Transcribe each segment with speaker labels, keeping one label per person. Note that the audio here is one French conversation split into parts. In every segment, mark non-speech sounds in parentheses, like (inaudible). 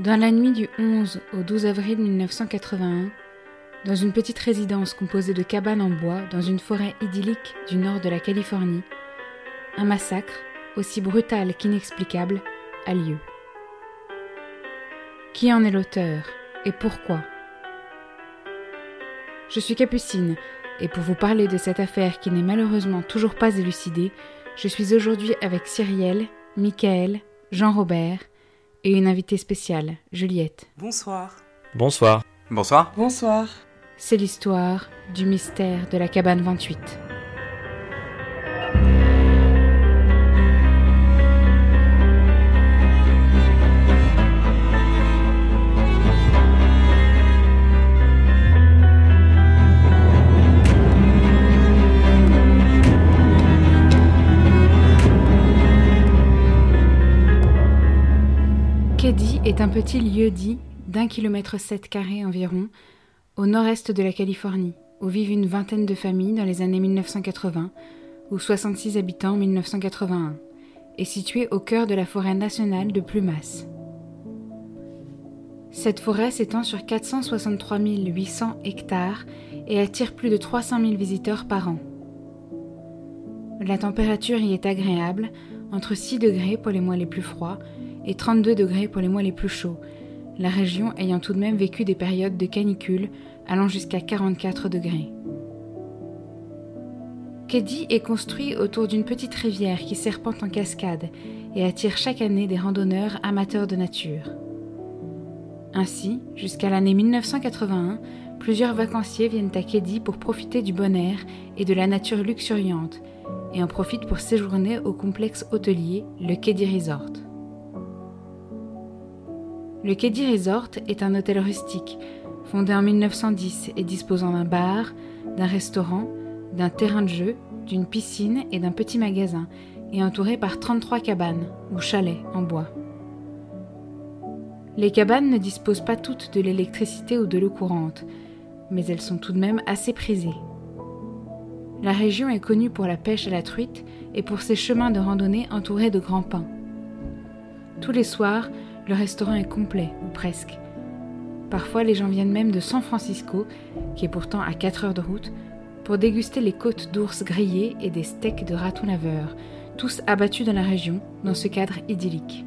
Speaker 1: Dans la nuit du 11 au 12 avril 1981, dans une petite résidence composée de cabanes en bois dans une forêt idyllique du nord de la Californie, un massacre, aussi brutal qu'inexplicable, a lieu. Qui en est l'auteur et pourquoi? Je suis Capucine, et pour vous parler de cette affaire qui n'est malheureusement toujours pas élucidée, je suis aujourd'hui avec Cyrielle, Michael, Jean-Robert et une invitée spéciale, Juliette.
Speaker 2: Bonsoir.
Speaker 3: Bonsoir.
Speaker 4: Bonsoir.
Speaker 2: Bonsoir.
Speaker 1: C'est l'histoire du mystère de la cabane 28. Keddy est un petit lieu-dit d'un kilomètre sept carré environ au nord-est de la Californie, où vivent une vingtaine de familles dans les années 1980 ou 66 habitants en 1981, et situé au cœur de la forêt nationale de Plumas. Cette forêt s'étend sur 463 800 hectares et attire plus de 300 000 visiteurs par an. La température y est agréable, entre 6 degrés pour les mois les plus froids et 32 degrés pour les mois les plus chauds, la région ayant tout de même vécu des périodes de canicule allant jusqu'à 44 degrés. Keddy est construit autour d'une petite rivière qui serpente en cascade et attire chaque année des randonneurs amateurs de nature. Ainsi, jusqu'à l'année 1981, plusieurs vacanciers viennent à Keddy pour profiter du bon air et de la nature luxuriante et en profitent pour séjourner au complexe hôtelier, le Keddy Resort. Le Keddy Resort est un hôtel rustique, fondé en 1910 et disposant d'un bar, d'un restaurant, d'un terrain de jeu, d'une piscine et d'un petit magasin, et entouré par 33 cabanes ou chalets en bois. Les cabanes ne disposent pas toutes de l'électricité ou de l'eau courante, mais elles sont tout de même assez prisées. La région est connue pour la pêche à la truite et pour ses chemins de randonnée entourés de grands pins. Tous les soirs, le restaurant est complet, ou presque. Parfois, les gens viennent même de San Francisco, qui est pourtant à 4 heures de route, pour déguster les côtes d'ours grillées et des steaks de raton laveur, tous abattus dans la région, dans ce cadre idyllique.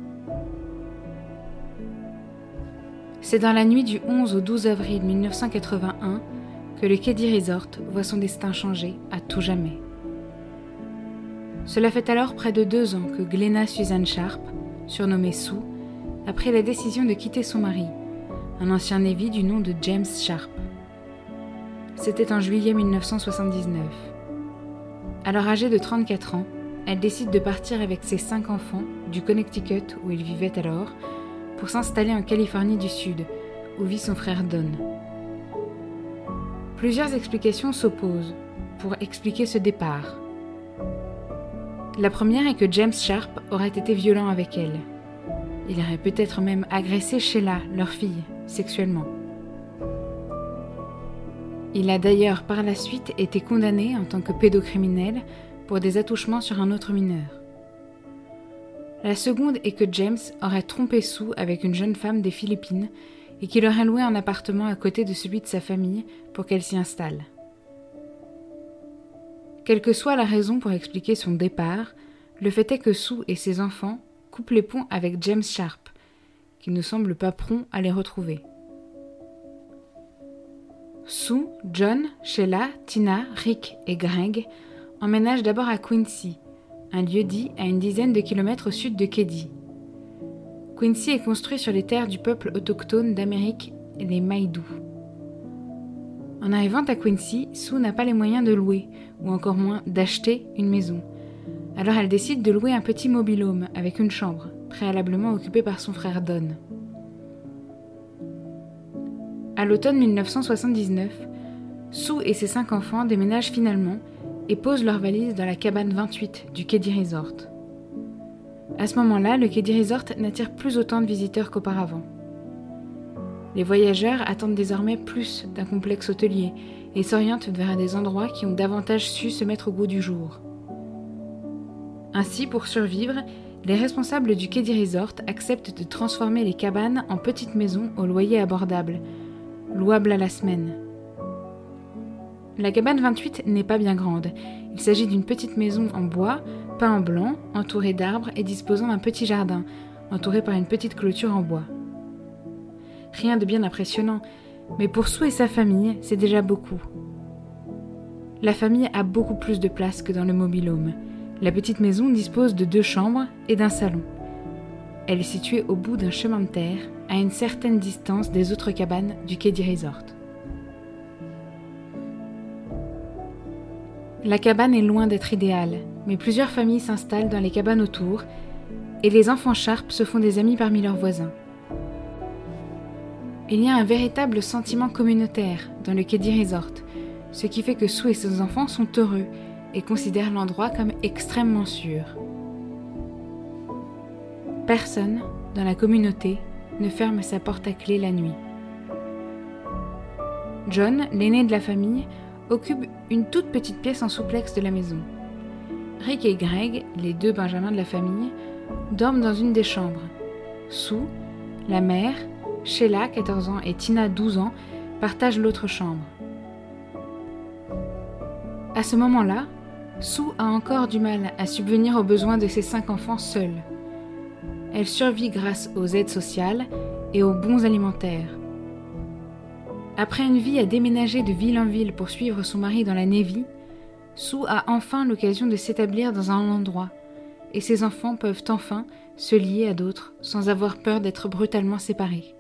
Speaker 1: C'est dans la nuit du 11 au 12 avril 1981 que le Keddy Resort voit son destin changer à tout jamais. Cela fait alors près de deux ans que Glenna Suzanne Sharp, surnommée Sue, a pris la décision de quitter son mari, un ancien Navy du nom de James Sharp. C'était en juillet 1979. Alors âgée de 34 ans, elle décide de partir avec ses cinq enfants du Connecticut où ils vivaient alors pour s'installer en Californie du Sud, où vit son frère Don. Plusieurs explications s'opposent pour expliquer ce départ. La première est que James Sharp aurait été violent avec elle. Il aurait peut-être même agressé Sheila, leur fille, sexuellement. Il a d'ailleurs par la suite été condamné en tant que pédocriminel pour des attouchements sur un autre mineur. La seconde est que James aurait trompé Sue avec une jeune femme des Philippines et qu'il aurait loué un appartement à côté de celui de sa famille pour qu'elle s'y installe. Quelle que soit la raison pour expliquer son départ, le fait est que Sue et ses enfants coupent les ponts avec James Sharp, qui ne semble pas prompt à les retrouver. Sue, John, Sheila, Tina, Rick et Greg emménagent d'abord à Quincy, un lieu dit à une dizaine de kilomètres au sud de Keddy. Quincy est construit sur les terres du peuple autochtone d'Amérique, les Maïdou. En arrivant à Quincy, Sue n'a pas les moyens de louer, ou encore moins d'acheter, une maison. Alors elle décide de louer un petit mobilhome avec une chambre, préalablement occupée par son frère Don. À l'automne 1979, Sue et ses cinq enfants déménagent finalement et posent leurs valises dans la cabane 28 du Keddy Resort. À ce moment-là, le Keddy Resort n'attire plus autant de visiteurs qu'auparavant. Les voyageurs attendent désormais plus d'un complexe hôtelier et s'orientent vers des endroits qui ont davantage su se mettre au goût du jour. Ainsi, pour survivre, les responsables du Keddy Resort acceptent de transformer les cabanes en petites maisons au loyer abordable, louables à la semaine. La cabane 28 n'est pas bien grande. Il s'agit d'une petite maison en bois, peint en blanc, entourée d'arbres et disposant d'un petit jardin, entouré par une petite clôture en bois. Rien de bien impressionnant, mais pour Sue et sa famille, c'est déjà beaucoup. La famille a beaucoup plus de place que dans le mobilhome. La petite maison dispose de deux chambres et d'un salon. Elle est située au bout d'un chemin de terre, à une certaine distance des autres cabanes du du resort. La cabane est loin d'être idéale, mais plusieurs familles s'installent dans les cabanes autour et les enfants Sharp se font des amis parmi leurs voisins. Il y a un véritable sentiment communautaire dans le Keddy Resort, ce qui fait que Sue et ses enfants sont heureux et considèrent l'endroit comme extrêmement sûr. Personne dans la communauté ne ferme sa porte à clé la nuit. John, l'aîné de la famille, occupe une toute petite pièce en souplex de la maison. Rick et Greg, les deux benjamins de la famille, dorment dans une des chambres. Sue, la mère, Sheila, 14 ans, et Tina, 12 ans, partagent l'autre chambre. À ce moment-là, Sue a encore du mal à subvenir aux besoins de ses cinq enfants seuls. Elle survit grâce aux aides sociales et aux bons alimentaires. Après une vie à déménager de ville en ville pour suivre son mari dans la Navy, Sue a enfin l'occasion de s'établir dans un endroit, et ses enfants peuvent enfin se lier à d'autres sans avoir peur d'être brutalement séparés.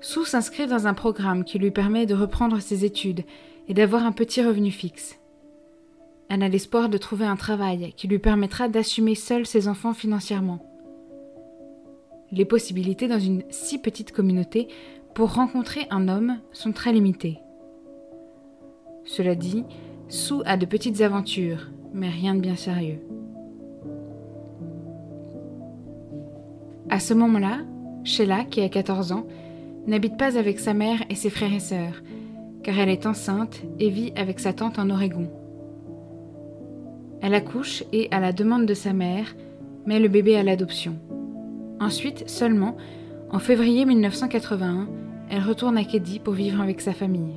Speaker 1: Sue s'inscrit dans un programme qui lui permet de reprendre ses études et d'avoir un petit revenu fixe. Elle a l'espoir de trouver un travail qui lui permettra d'assumer seule ses enfants financièrement. Les possibilités dans une si petite communauté pour rencontrer un homme sont très limitées. Cela dit, Sue a de petites aventures, mais rien de bien sérieux. À ce moment-là, Sheila, qui a 14 ans, n'habite pas avec sa mère et ses frères et sœurs, car elle est enceinte et vit avec sa tante en Oregon. Elle accouche et, à la demande de sa mère, met le bébé à l'adoption. Ensuite, seulement, en février 1981, elle retourne à Keddy pour vivre avec sa famille.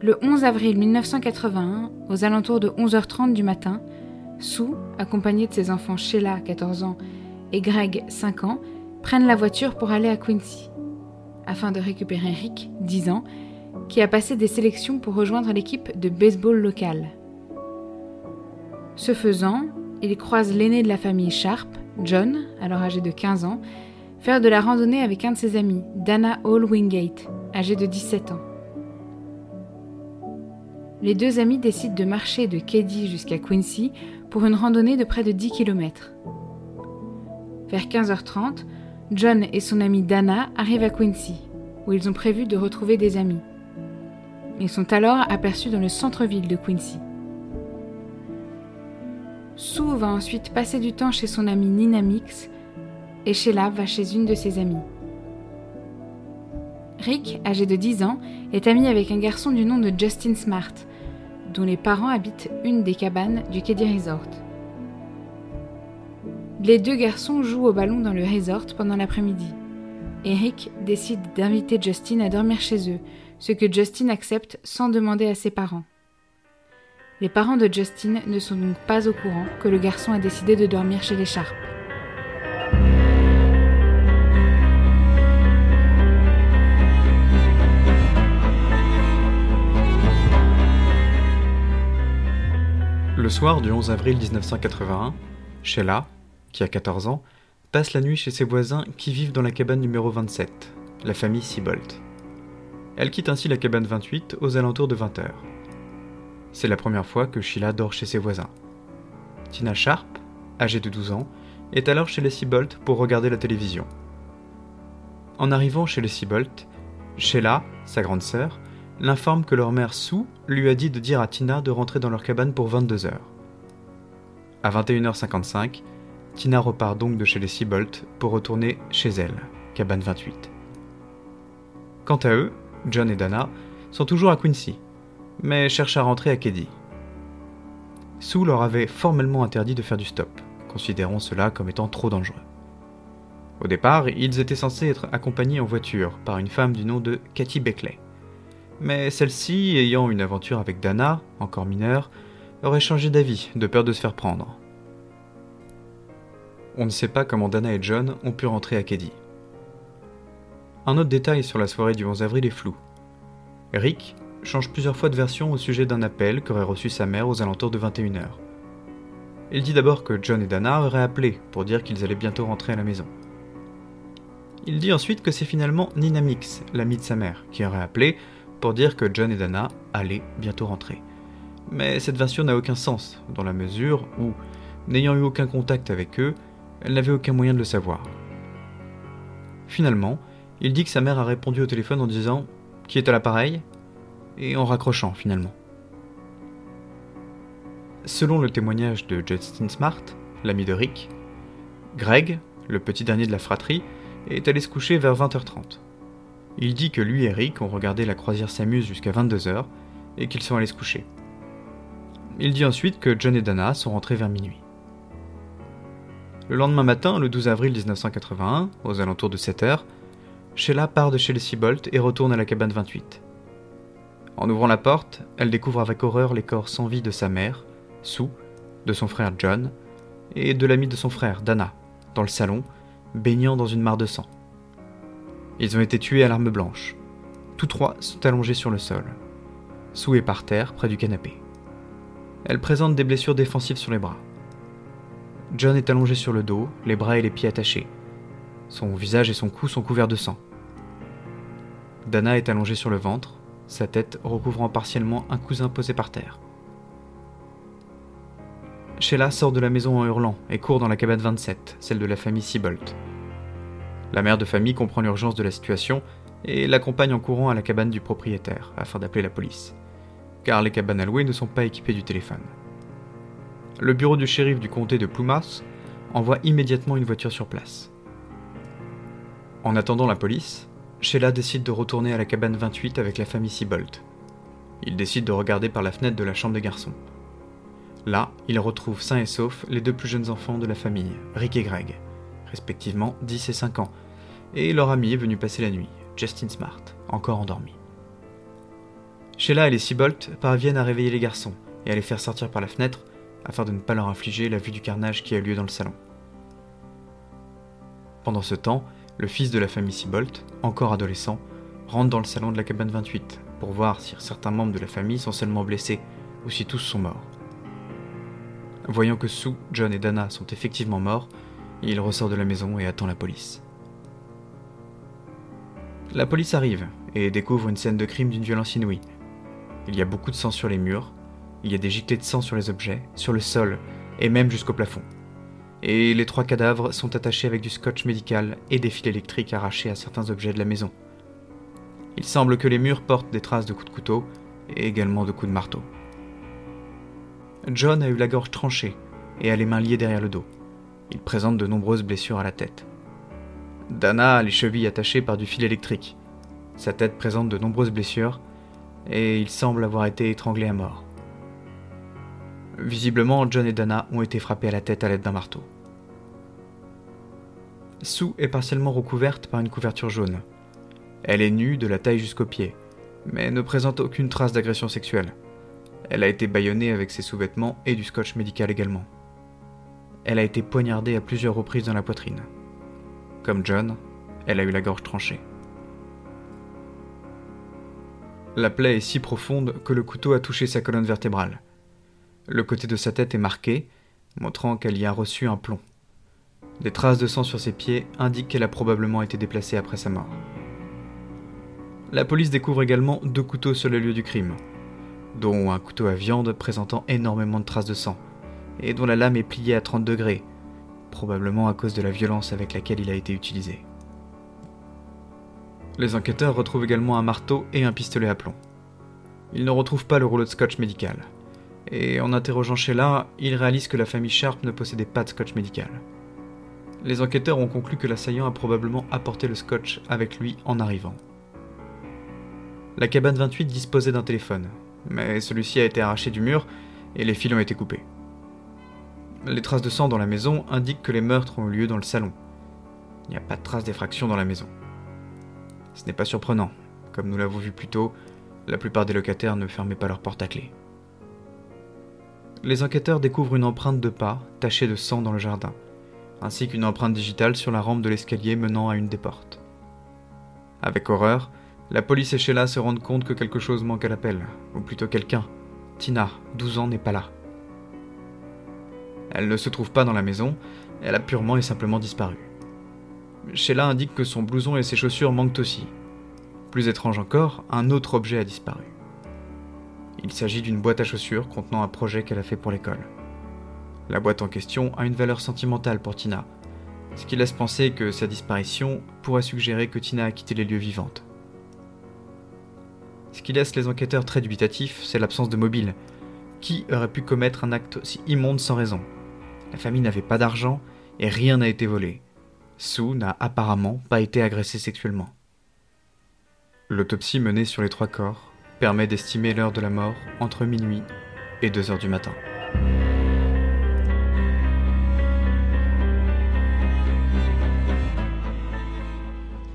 Speaker 1: Le 11 avril 1981, aux alentours de 11h30 du matin, Sue, accompagnée de ses enfants Sheila, 14 ans, et Greg, 5 ans, prennent la voiture pour aller à Quincy, afin de récupérer Rick, 10 ans, qui a passé des sélections pour rejoindre l'équipe de baseball locale. Ce faisant, il croise l'aîné de la famille Sharp, John, alors âgé de 15 ans, faire de la randonnée avec un de ses amis, Dana Hall Wingate, âgé de 17 ans. Les deux amis décident de marcher de Keddy jusqu'à Quincy pour une randonnée de près de 10 km. Vers 15h30, John et son amie Dana arrivent à Quincy, où ils ont prévu de retrouver des amis. Ils sont alors aperçus dans le centre-ville de Quincy. Sue va ensuite passer du temps chez son amie Nina Mix et Sheila va chez une de ses amies. Rick, âgé de 10 ans, est ami avec un garçon du nom de Justin Smart, dont les parents habitent une des cabanes du Keddy Resort. Les deux garçons jouent au ballon dans le resort pendant l'après-midi. Eric décide d'inviter Justin à dormir chez eux, ce que Justin accepte sans demander à ses parents. Les parents de Justin ne sont donc pas au courant que le garçon a décidé de dormir chez les Sharp.
Speaker 2: Le soir du 11 avril 1981, Sheila, qui a 14 ans, passe la nuit chez ses voisins qui vivent dans la cabane numéro 27, la famille Siebold. Elle quitte ainsi la cabane 28 aux alentours de 20h. C'est la première fois que Sheila dort chez ses voisins. Tina Sharp, âgée de 12 ans, est alors chez les Siebold pour regarder la télévision. En arrivant chez les Siebold, Sheila, sa grande sœur, l'informe que leur mère Sue lui a dit de dire à Tina de rentrer dans leur cabane pour 22h. À 21h55, Tina repart donc de chez les Seabolt pour retourner chez elle, cabane 28. Quant à eux, John et Dana sont toujours à Quincy, mais cherchent à rentrer à Keddy. Sue leur avait formellement interdit de faire du stop, considérant cela comme étant trop dangereux. Au départ, ils étaient censés être accompagnés en voiture par une femme du nom de Cathy Beckley. Mais celle-ci, ayant une aventure avec Dana, encore mineure, aurait changé d'avis, de peur de se faire prendre. On ne sait pas comment Dana et John ont pu rentrer à Keddy. Un autre détail sur la soirée du 11 avril est flou. Rick change plusieurs fois de version au sujet d'un appel qu'aurait reçu sa mère aux alentours de 21h. Il dit d'abord que John et Dana auraient appelé pour dire qu'ils allaient bientôt rentrer à la maison. Il dit ensuite que c'est finalement Nina Mix, l'amie de sa mère, qui aurait appelé pour dire que John et Dana allaient bientôt rentrer. Mais cette version n'a aucun sens, dans la mesure où, n'ayant eu aucun contact avec eux, elle n'avait aucun moyen de le savoir. Finalement, il dit que sa mère a répondu au téléphone en disant Qui est à l'appareil? et en raccrochant finalement. Selon le témoignage de Justin Smart, l'ami de Rick, Greg, le petit dernier de la fratrie, est allé se coucher vers 20h30. Il dit que lui et Rick ont regardé la croisière s'amuse jusqu'à 22h et qu'ils sont allés se coucher. Il dit ensuite que John et Dana sont rentrés vers minuit. Le lendemain matin, le 12 avril 1981, aux alentours de 7h, Sheila part de chez les Seabolt et retourne à la cabane 28. En ouvrant la porte, elle découvre avec horreur les corps sans vie de sa mère, Sue, de son frère John, et de l'ami de son frère, Dana, dans le salon, baignant dans une mare de sang. Ils ont été tués à l'arme blanche. Tous trois sont allongés sur le sol. Sue est par terre, près du canapé. Elle présente des blessures défensives sur les bras. John est allongé sur le dos, les bras et les pieds attachés. Son visage et son cou sont couverts de sang. Dana est allongée sur le ventre, sa tête recouvrant partiellement un cousin posé par terre. Sheila sort de la maison en hurlant et court dans la cabane 27, celle de la famille Seabolt. La mère de famille comprend l'urgence de la situation et l'accompagne en courant à la cabane du propriétaire afin d'appeler la police, car les cabanes à louer ne sont pas équipées du téléphone. Le bureau du shérif du comté de Plymouth envoie immédiatement une voiture sur place. En attendant la police, Sheila décide de retourner à la cabane 28 avec la famille Seabolt. Il décide de regarder par la fenêtre de la chambre des garçons. Là, il retrouve sains et saufs les deux plus jeunes enfants de la famille, Rick et Greg, respectivement 10 et 5 ans, et leur ami est venu passer la nuit, Justin Smart, encore endormi. Sheila et les Seabolt parviennent à réveiller les garçons et à les faire sortir par la fenêtre afin de ne pas leur infliger la vue du carnage qui a lieu dans le salon. Pendant ce temps, le fils de la famille Seabolt, encore adolescent, rentre dans le salon de la cabane 28 pour voir si certains membres de la famille sont seulement blessés ou si tous sont morts. Voyant que Sue, John et Dana sont effectivement morts, il ressort de la maison et attend la police. La police arrive et découvre une scène de crime d'une violence inouïe. Il y a beaucoup de sang sur les murs, il y a des giclées de sang sur les objets, sur le sol et même jusqu'au plafond. Et les trois cadavres sont attachés avec du scotch médical et des fils électriques arrachés à certains objets de la maison. Il semble que les murs portent des traces de coups de couteau et également de coups de marteau. John a eu la gorge tranchée et a les mains liées derrière le dos. Il présente de nombreuses blessures à la tête. Dana a les chevilles attachées par du fil électrique. Sa tête présente de nombreuses blessures et il semble avoir été étranglé à mort. Visiblement, John et Dana ont été frappés à la tête à l'aide d'un marteau. Sue est partiellement recouverte par une couverture jaune. Elle est nue de la taille jusqu'aux pieds, mais ne présente aucune trace d'agression sexuelle. Elle a été bâillonnée avec ses sous-vêtements et du scotch médical également. Elle a été poignardée à plusieurs reprises dans la poitrine. Comme John, elle a eu la gorge tranchée. La plaie est si profonde que le couteau a touché sa colonne vertébrale. Le côté de sa tête est marqué, montrant qu'elle y a reçu un plomb. Des traces de sang sur ses pieds indiquent qu'elle a probablement été déplacée après sa mort. La police découvre également deux couteaux sur le lieu du crime, dont un couteau à viande présentant énormément de traces de sang, et dont la lame est pliée à 30 degrés, probablement à cause de la violence avec laquelle il a été utilisé. Les enquêteurs retrouvent également un marteau et un pistolet à plomb. Ils ne retrouvent pas le rouleau de scotch médical, et en interrogeant Sheila, ils réalisent que la famille Sharp ne possédait pas de scotch médical. Les enquêteurs ont conclu que l'assaillant a probablement apporté le scotch avec lui en arrivant. La cabane 28 disposait d'un téléphone, mais celui-ci a été arraché du mur et les fils ont été coupés. Les traces de sang dans la maison indiquent que les meurtres ont eu lieu dans le salon. Il n'y a pas de traces d'effraction dans la maison. Ce n'est pas surprenant. Comme nous l'avons vu plus tôt, la plupart des locataires ne fermaient pas leur porte à clé. Les enquêteurs découvrent une empreinte de pas tachée de sang dans le jardin, ainsi qu'une empreinte digitale sur la rampe de l'escalier menant à une des portes. Avec horreur, la police et Sheila se rendent compte que quelque chose manque à l'appel, ou plutôt quelqu'un. Tina, 12 ans, n'est pas là. Elle ne se trouve pas dans la maison, elle a purement et simplement disparu. Sheila indique que son blouson et ses chaussures manquent aussi. Plus étrange encore, un autre objet a disparu. Il s'agit d'une boîte à chaussures contenant un projet qu'elle a fait pour l'école. La boîte en question a une valeur sentimentale pour Tina, ce qui laisse penser que sa disparition pourrait suggérer que Tina a quitté les lieux vivantes. Ce qui laisse les enquêteurs très dubitatifs, c'est l'absence de mobile. Qui aurait pu commettre un acte aussi immonde sans raison? La famille n'avait pas d'argent et rien n'a été volé. Sue n'a apparemment pas été agressée sexuellement. L'autopsie menée sur les trois corps permet d'estimer l'heure de la mort entre minuit et 2 heures du matin.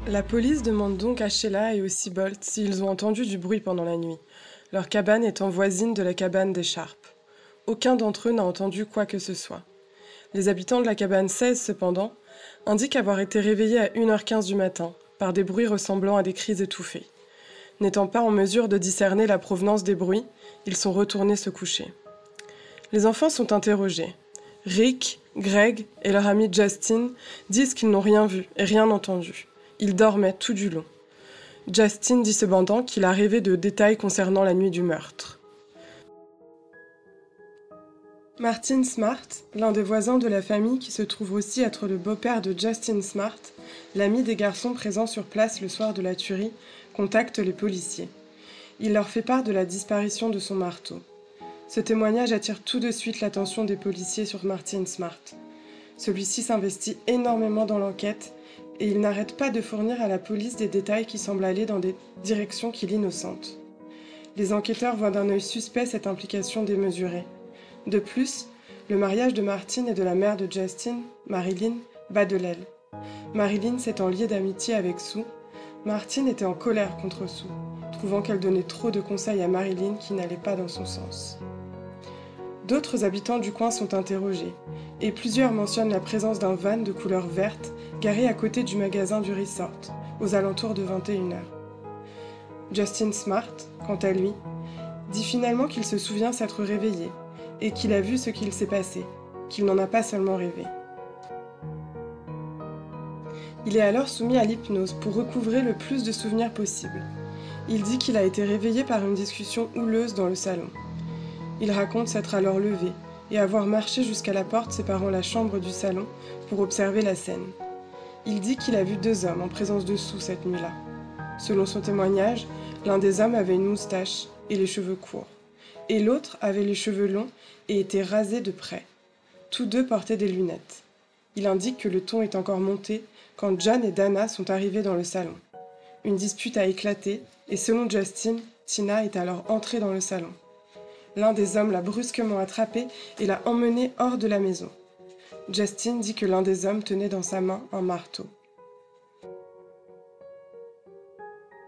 Speaker 3: La police demande donc à Sheila et au Seabolt s'ils ont entendu du bruit pendant la nuit, leur cabane étant voisine de la cabane des Sharp. Aucun d'entre eux n'a entendu quoi que ce soit. Les habitants de la cabane 16, cependant, indiquent avoir été réveillés à 1h15 du matin par des bruits ressemblant à des cris étouffés. N'étant pas en mesure de discerner la provenance des bruits, ils sont retournés se coucher. Les enfants sont interrogés. Rick, Greg et leur ami Justin disent qu'ils n'ont rien vu et rien entendu. Ils dormaient tout du long. Justin dit cependant qu'il a rêvé de détails concernant la nuit du meurtre. Martin Smart, l'un des voisins de la famille qui se trouve aussi être le beau-père de Justin Smart, l'ami des garçons présents sur place le soir de la tuerie, contacte les policiers. Il leur fait part de la disparition de son marteau. Ce témoignage attire tout de suite l'attention des policiers sur Martin Smart. Celui-ci s'investit énormément dans l'enquête et il n'arrête pas de fournir à la police des détails qui semblent aller dans des directions qui l'innocentent. Les enquêteurs voient d'un œil suspect cette implication démesurée. De plus, le mariage de Martine et de la mère de Justin, Marilyn, bat de l'aile. Marilyn s'étant liée d'amitié avec Sue, Martine était en colère contre Sue, trouvant qu'elle donnait trop de conseils à Marilyn qui n'allaient pas dans son sens. D'autres habitants du coin sont interrogés, et plusieurs mentionnent la présence d'un van de couleur verte garé à côté du magasin du resort, aux alentours de 21h. Justin Smart, quant à lui, dit finalement qu'il se souvient s'être réveillé et qu'il a vu ce qu'il s'est passé, qu'il n'en a pas seulement rêvé. Il est alors soumis à l'hypnose pour recouvrer le plus de souvenirs possible. Il dit qu'il a été réveillé par une discussion houleuse dans le salon. Il raconte s'être alors levé et avoir marché jusqu'à la porte séparant la chambre du salon pour observer la scène. Il dit qu'il a vu deux hommes en présence de Sous cette nuit-là. Selon son témoignage, l'un des hommes avait une moustache et les cheveux courts, et l'autre avait les cheveux longs et était rasé de près. Tous deux portaient des lunettes. Il indique que le ton est encore monté quand John et Dana sont arrivés dans le salon. Une dispute a éclaté et selon Justin, Tina est alors entrée dans le salon. L'un des hommes l'a brusquement attrapée et l'a emmenée hors de la maison. Justin dit que l'un des hommes tenait dans sa main un marteau.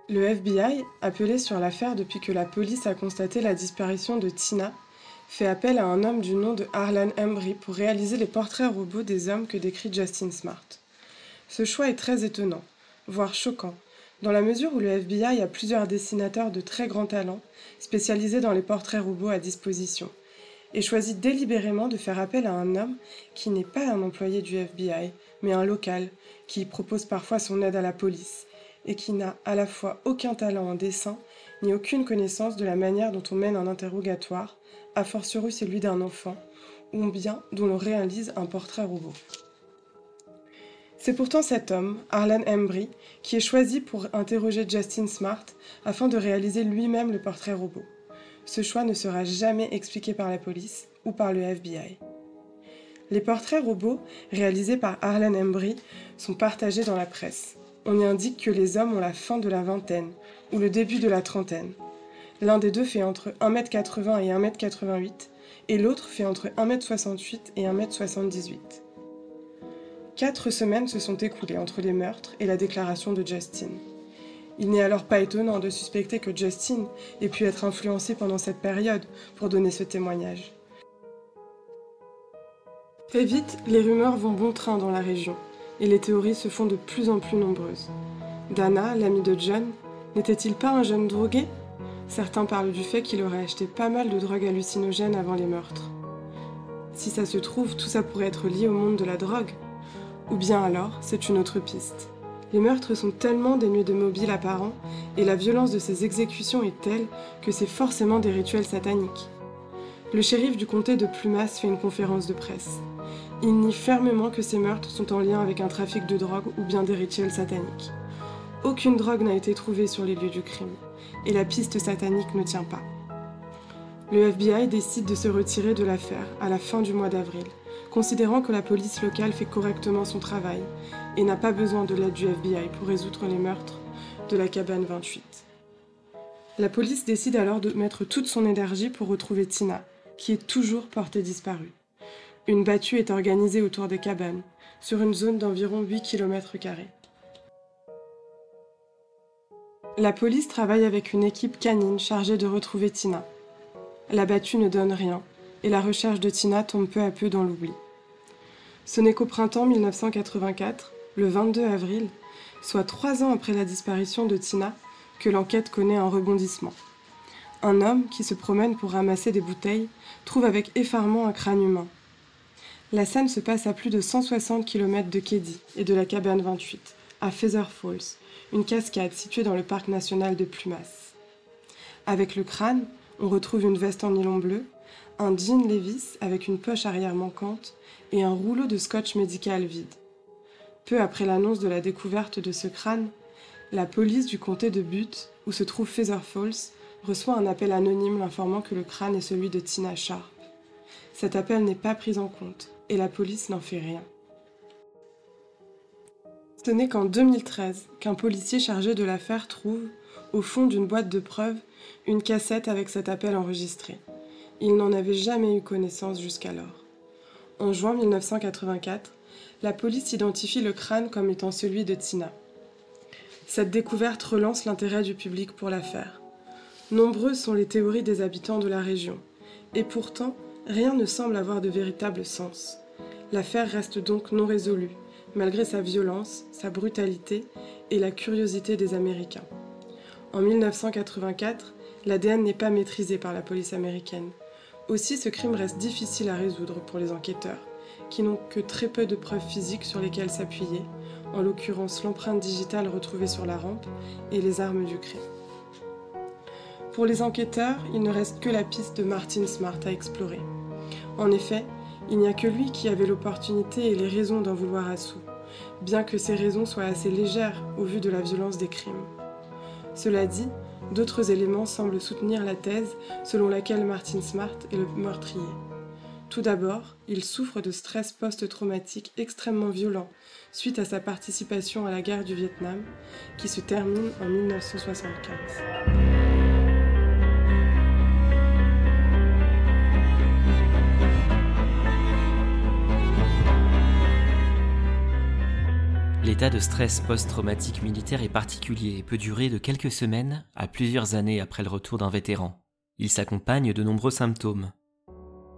Speaker 3: Le FBI, appelé sur l'affaire depuis que la police a constaté la disparition de Tina, fait appel à un homme du nom de Harlan Embry pour réaliser les portraits robots des hommes que décrit Justin Smart. Ce choix est très étonnant, voire choquant, dans la mesure où le FBI a plusieurs dessinateurs de très grand talent, spécialisés dans les portraits robots à disposition, et choisit délibérément de faire appel à un homme qui n'est pas un employé du FBI, mais un local, qui propose parfois son aide à la police, et qui n'a à la fois aucun talent en dessin, ni aucune connaissance de la manière dont on mène un interrogatoire, a fortiori celui d'un enfant, ou bien dont l'on réalise un portrait robot. C'est pourtant cet homme, Arlan Embry, qui est choisi pour interroger Justin Smart afin de réaliser lui-même le portrait robot. Ce choix ne sera jamais expliqué par la police ou par le FBI. Les portraits robots réalisés par Arlan Embry sont partagés dans la presse. On y indique que les hommes ont la fin de la vingtaine ou le début de la trentaine. L'un des deux fait entre 1m80 et 1m88 et l'autre fait entre 1m68 et 1m78. Quatre semaines se sont écoulées entre les meurtres et la déclaration de Justin. Il n'est alors pas étonnant de suspecter que Justin ait pu être influencé pendant cette période pour donner ce témoignage. Très vite, les rumeurs vont bon train dans la région et les théories se font de plus en plus nombreuses. Dana, l'ami de John, n'était-il pas un jeune drogué? Certains parlent du fait qu'il aurait acheté pas mal de drogues hallucinogènes avant les meurtres. Si ça se trouve, tout ça pourrait être lié au monde de la drogue. Ou bien alors, c'est une autre piste. Les meurtres sont tellement dénués de mobile apparent et la violence de ces exécutions est telle que c'est forcément des rituels sataniques. Le shérif du comté de Plumas fait une conférence de presse. Il nie fermement que ces meurtres sont en lien avec un trafic de drogue ou bien des rituels sataniques. Aucune drogue n'a été trouvée sur les lieux du crime, et la piste satanique ne tient pas. Le FBI décide de se retirer de l'affaire à la fin du mois d'avril, considérant que la police locale fait correctement son travail et n'a pas besoin de l'aide du FBI pour résoudre les meurtres de la cabane 28. La police décide alors de mettre toute son énergie pour retrouver Tina, qui est toujours portée disparue. Une battue est organisée autour des cabanes, sur une zone d'environ 8 km. La police travaille avec une équipe canine chargée de retrouver Tina. La battue ne donne rien, et la recherche de Tina tombe peu à peu dans l'oubli. Ce n'est qu'au printemps 1984, le 22 avril, soit trois ans après la disparition de Tina, que l'enquête connaît un rebondissement. Un homme qui se promène pour ramasser des bouteilles trouve avec effarement un crâne humain. La scène se passe à plus de 160 km de Keddy et de la cabane 28, à Feather Falls, une cascade située dans le parc national de Plumas. Avec le crâne, on retrouve une veste en nylon bleu, un jean Levis avec une poche arrière manquante et un rouleau de scotch médical vide. Peu après l'annonce de la découverte de ce crâne, la police du comté de Butte, où se trouve Feather Falls, reçoit un appel anonyme l'informant que le crâne est celui de Tina Sharp. Cet appel n'est pas pris en compte et la police n'en fait rien. Ce n'est qu'en 2013 qu'un policier chargé de l'affaire trouve, au fond d'une boîte de preuves, une cassette avec cet appel enregistré. Il n'en avait jamais eu connaissance jusqu'alors. En juin 1984, la police identifie le crâne comme étant celui de Tina. Cette découverte relance l'intérêt du public pour l'affaire. Nombreuses sont les théories des habitants de la région, et pourtant, rien ne semble avoir de véritable sens. L'affaire reste donc non résolue, malgré sa violence, sa brutalité et la curiosité des Américains. En 1984, l'ADN n'est pas maîtrisé par la police américaine. Aussi, ce crime reste difficile à résoudre pour les enquêteurs, qui n'ont que très peu de preuves physiques sur lesquelles s'appuyer, en l'occurrence l'empreinte digitale retrouvée sur la rampe et les armes du crime. Pour les enquêteurs, il ne reste que la piste de Martin Smart à explorer. En effet, il n'y a que lui qui avait l'opportunité et les raisons d'en vouloir à Sue, bien que ces raisons soient assez légères au vu de la violence des crimes. Cela dit, d'autres éléments semblent soutenir la thèse selon laquelle Martin Smart est le meurtrier. Tout d'abord, il souffre de stress post-traumatique extrêmement violent suite à sa participation à la guerre du Vietnam, qui se termine en 1975.
Speaker 4: L'état de stress post-traumatique militaire est particulier et peut durer de quelques semaines à plusieurs années après le retour d'un vétéran. Il s'accompagne de nombreux symptômes,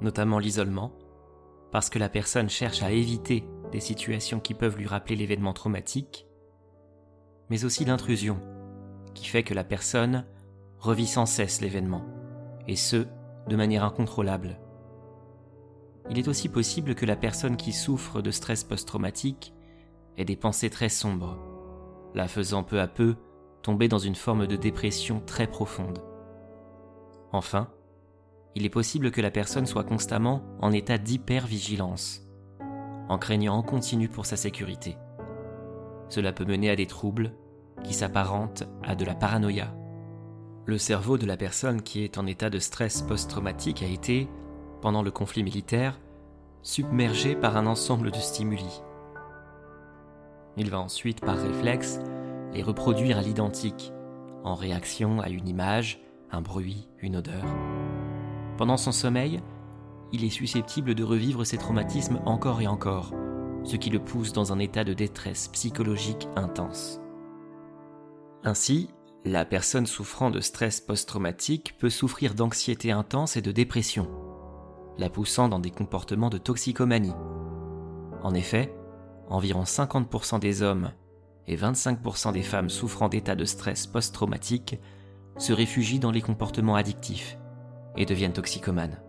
Speaker 4: notamment l'isolement, parce que la personne cherche à éviter des situations qui peuvent lui rappeler l'événement traumatique, mais aussi l'intrusion, qui fait que la personne revit sans cesse l'événement, et ce, de manière incontrôlable. Il est aussi possible que la personne qui souffre de stress post-traumatique et des pensées très sombres, la faisant peu à peu tomber dans une forme de dépression très profonde. Enfin, il est possible que la personne soit constamment en état d'hypervigilance, en craignant en continu pour sa sécurité. Cela peut mener à des troubles qui s'apparentent à de la paranoïa. Le cerveau de la personne qui est en état de stress post-traumatique a été, pendant le conflit militaire, submergé par un ensemble de stimuli il va ensuite, par réflexe, les reproduire à l'identique, en réaction à une image, un bruit, une odeur. Pendant son sommeil, il est susceptible de revivre ses traumatismes encore et encore, ce qui le pousse dans un état de détresse psychologique intense. Ainsi, la personne souffrant de stress post-traumatique peut souffrir d'anxiété intense et de dépression, la poussant dans des comportements de toxicomanie. En effet, environ 50% des hommes et 25% des femmes souffrant d'états de stress post-traumatique se réfugient dans les comportements addictifs et deviennent toxicomanes.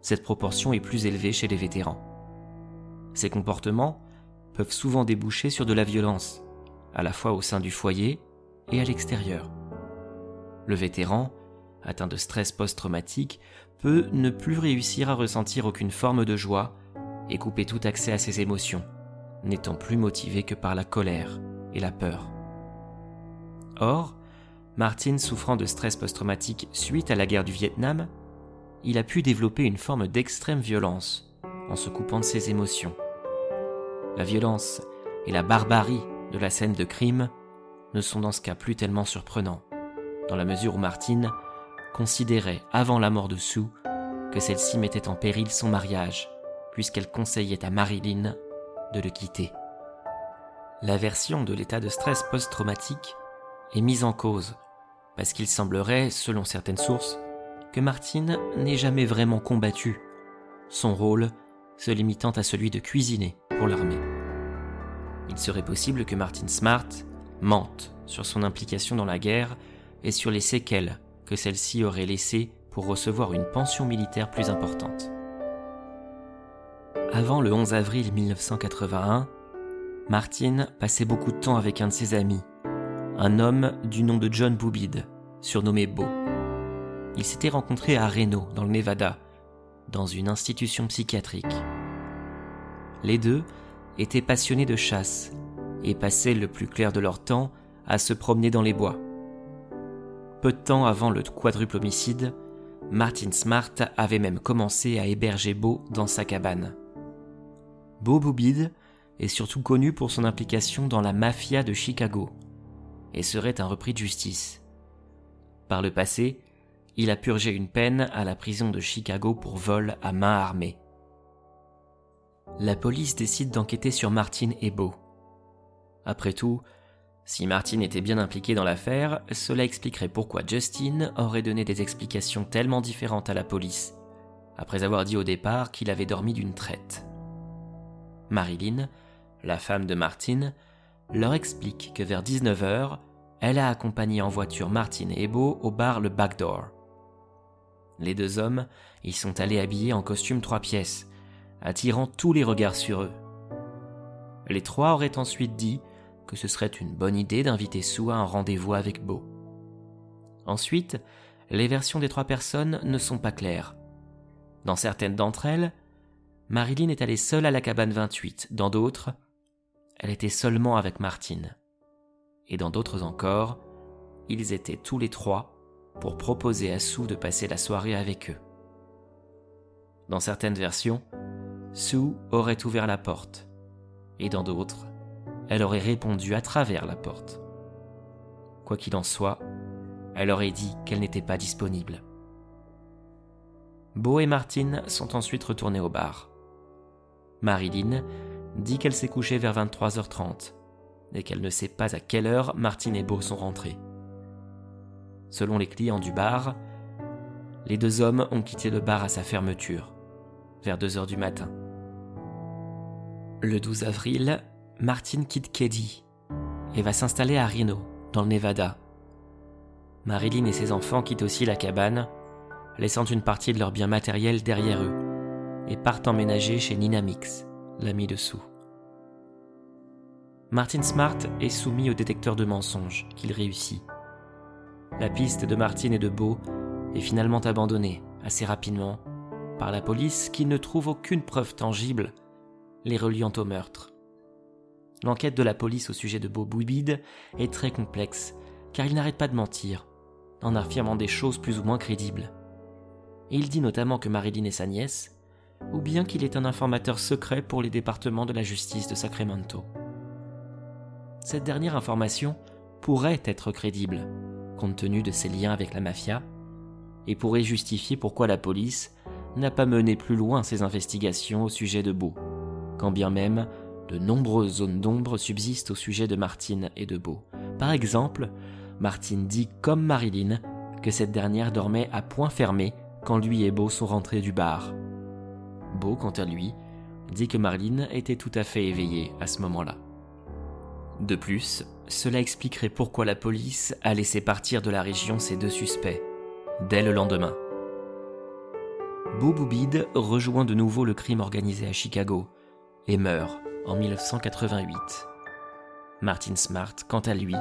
Speaker 4: Cette proportion est plus élevée chez les vétérans. Ces comportements peuvent souvent déboucher sur de la violence, à la fois au sein du foyer et à l'extérieur. Le vétéran, atteint de stress post-traumatique, peut ne plus réussir à ressentir aucune forme de joie et couper tout accès à ses émotions, n'étant plus motivé que par la colère et la peur. Or, Martin souffrant de stress post-traumatique suite à la guerre du Vietnam, il a pu développer une forme d'extrême violence en se coupant de ses émotions. La violence et la barbarie de la scène de crime ne sont dans ce cas plus tellement surprenants, dans la mesure où Martine considérait avant la mort de Sue que celle-ci mettait en péril son mariage, puisqu'elle conseillait à Marilyn de le quitter. La version de l'état de stress post-traumatique est mise en cause, parce qu'il semblerait, selon certaines sources, que Martine n'ait jamais vraiment combattu, son rôle se limitant à celui de cuisiner pour l'armée. Il serait possible que Martin Smart mente sur son implication dans la guerre et sur les séquelles que celle-ci aurait laissées pour recevoir une pension militaire plus importante. Avant le 11 avril 1981, Martin passait beaucoup de temps avec un de ses amis, un homme du nom de John Boubide, surnommé Beau. Ils s'étaient rencontrés à Reno, dans le Nevada, dans une institution psychiatrique. Les deux étaient passionnés de chasse et passaient le plus clair de leur temps à se promener dans les bois. Peu de temps avant le quadruple homicide, Martin Smart avait même commencé à héberger Beau dans sa cabane. Beau Boubide est surtout connu pour son implication dans la mafia de Chicago et serait un repris de justice. Par le passé, il a purgé une peine à la prison de Chicago pour vol à main armée. La police décide d'enquêter sur Martin et Beau. Après tout, si Martin était bien impliqué dans l'affaire, cela expliquerait pourquoi Justin aurait donné des explications tellement différentes à la police, après avoir dit au départ qu'il avait dormi d'une traite. Marilyn, la femme de Martin, leur explique que vers 19h, elle a accompagné en voiture Martin et Beau au bar Le Backdoor. Les deux hommes y sont allés habillés en costume trois pièces, attirant tous les regards sur eux. Les trois auraient ensuite dit que ce serait une bonne idée d'inviter Sue à un rendez-vous avec Beau. Ensuite, les versions des trois personnes ne sont pas claires. Dans certaines d'entre elles, Marilyn est allée seule à la cabane 28, dans d'autres, elle était seulement avec Martine. Et dans d'autres encore, ils étaient tous les trois pour proposer à Sue de passer la soirée avec eux. Dans certaines versions, Sue aurait ouvert la porte, et dans d'autres, elle aurait répondu à travers la porte. Quoi qu'il en soit, elle aurait dit qu'elle n'était pas disponible. Beau et Martine sont ensuite retournés au bar. Marilyn dit qu'elle s'est couchée vers 23h30 et qu'elle ne sait pas à quelle heure Martine et Beau sont rentrés. Selon les clients du bar, les deux hommes ont quitté le bar à sa fermeture, vers 2h du matin. Le 12 avril, Martine quitte Keddy et va s'installer à Reno, dans le Nevada. Marilyn et ses enfants quittent aussi la cabane, laissant une partie de leurs biens matériels derrière eux, et partent emménager chez Nina Mix, l'ami de Sue. Martin Smart est soumis au détecteur de mensonges, qu'il réussit. La piste de Martin et de Beau est finalement abandonnée, assez rapidement, par la police qui ne trouve aucune preuve tangible les reliant au meurtre. L'enquête de la police au sujet de Beau Bouibide est très complexe, car il n'arrête pas de mentir, en affirmant des choses plus ou moins crédibles. il dit notamment que Marilyn est sa nièce, ou bien qu'il est un informateur secret pour les départements de la justice de Sacramento. Cette dernière information pourrait être crédible, compte tenu de ses liens avec la mafia, et pourrait justifier pourquoi la police
Speaker 5: n'a pas mené plus loin ses investigations au sujet de Beau, quand bien même de nombreuses zones d'ombre subsistent au sujet de Martine et de Beau. Par exemple, Martine dit, comme Marilyn, que cette dernière dormait à point fermé quand lui et Beau sont rentrés du bar. Beau, quant à lui, dit que Marilyn était tout à fait éveillée à ce moment-là. De plus, cela expliquerait pourquoi la police a laissé partir de la région ces deux suspects, dès le lendemain. Boubid rejoint de nouveau le crime organisé à Chicago et meurt en 1988. Martin Smart, quant à lui,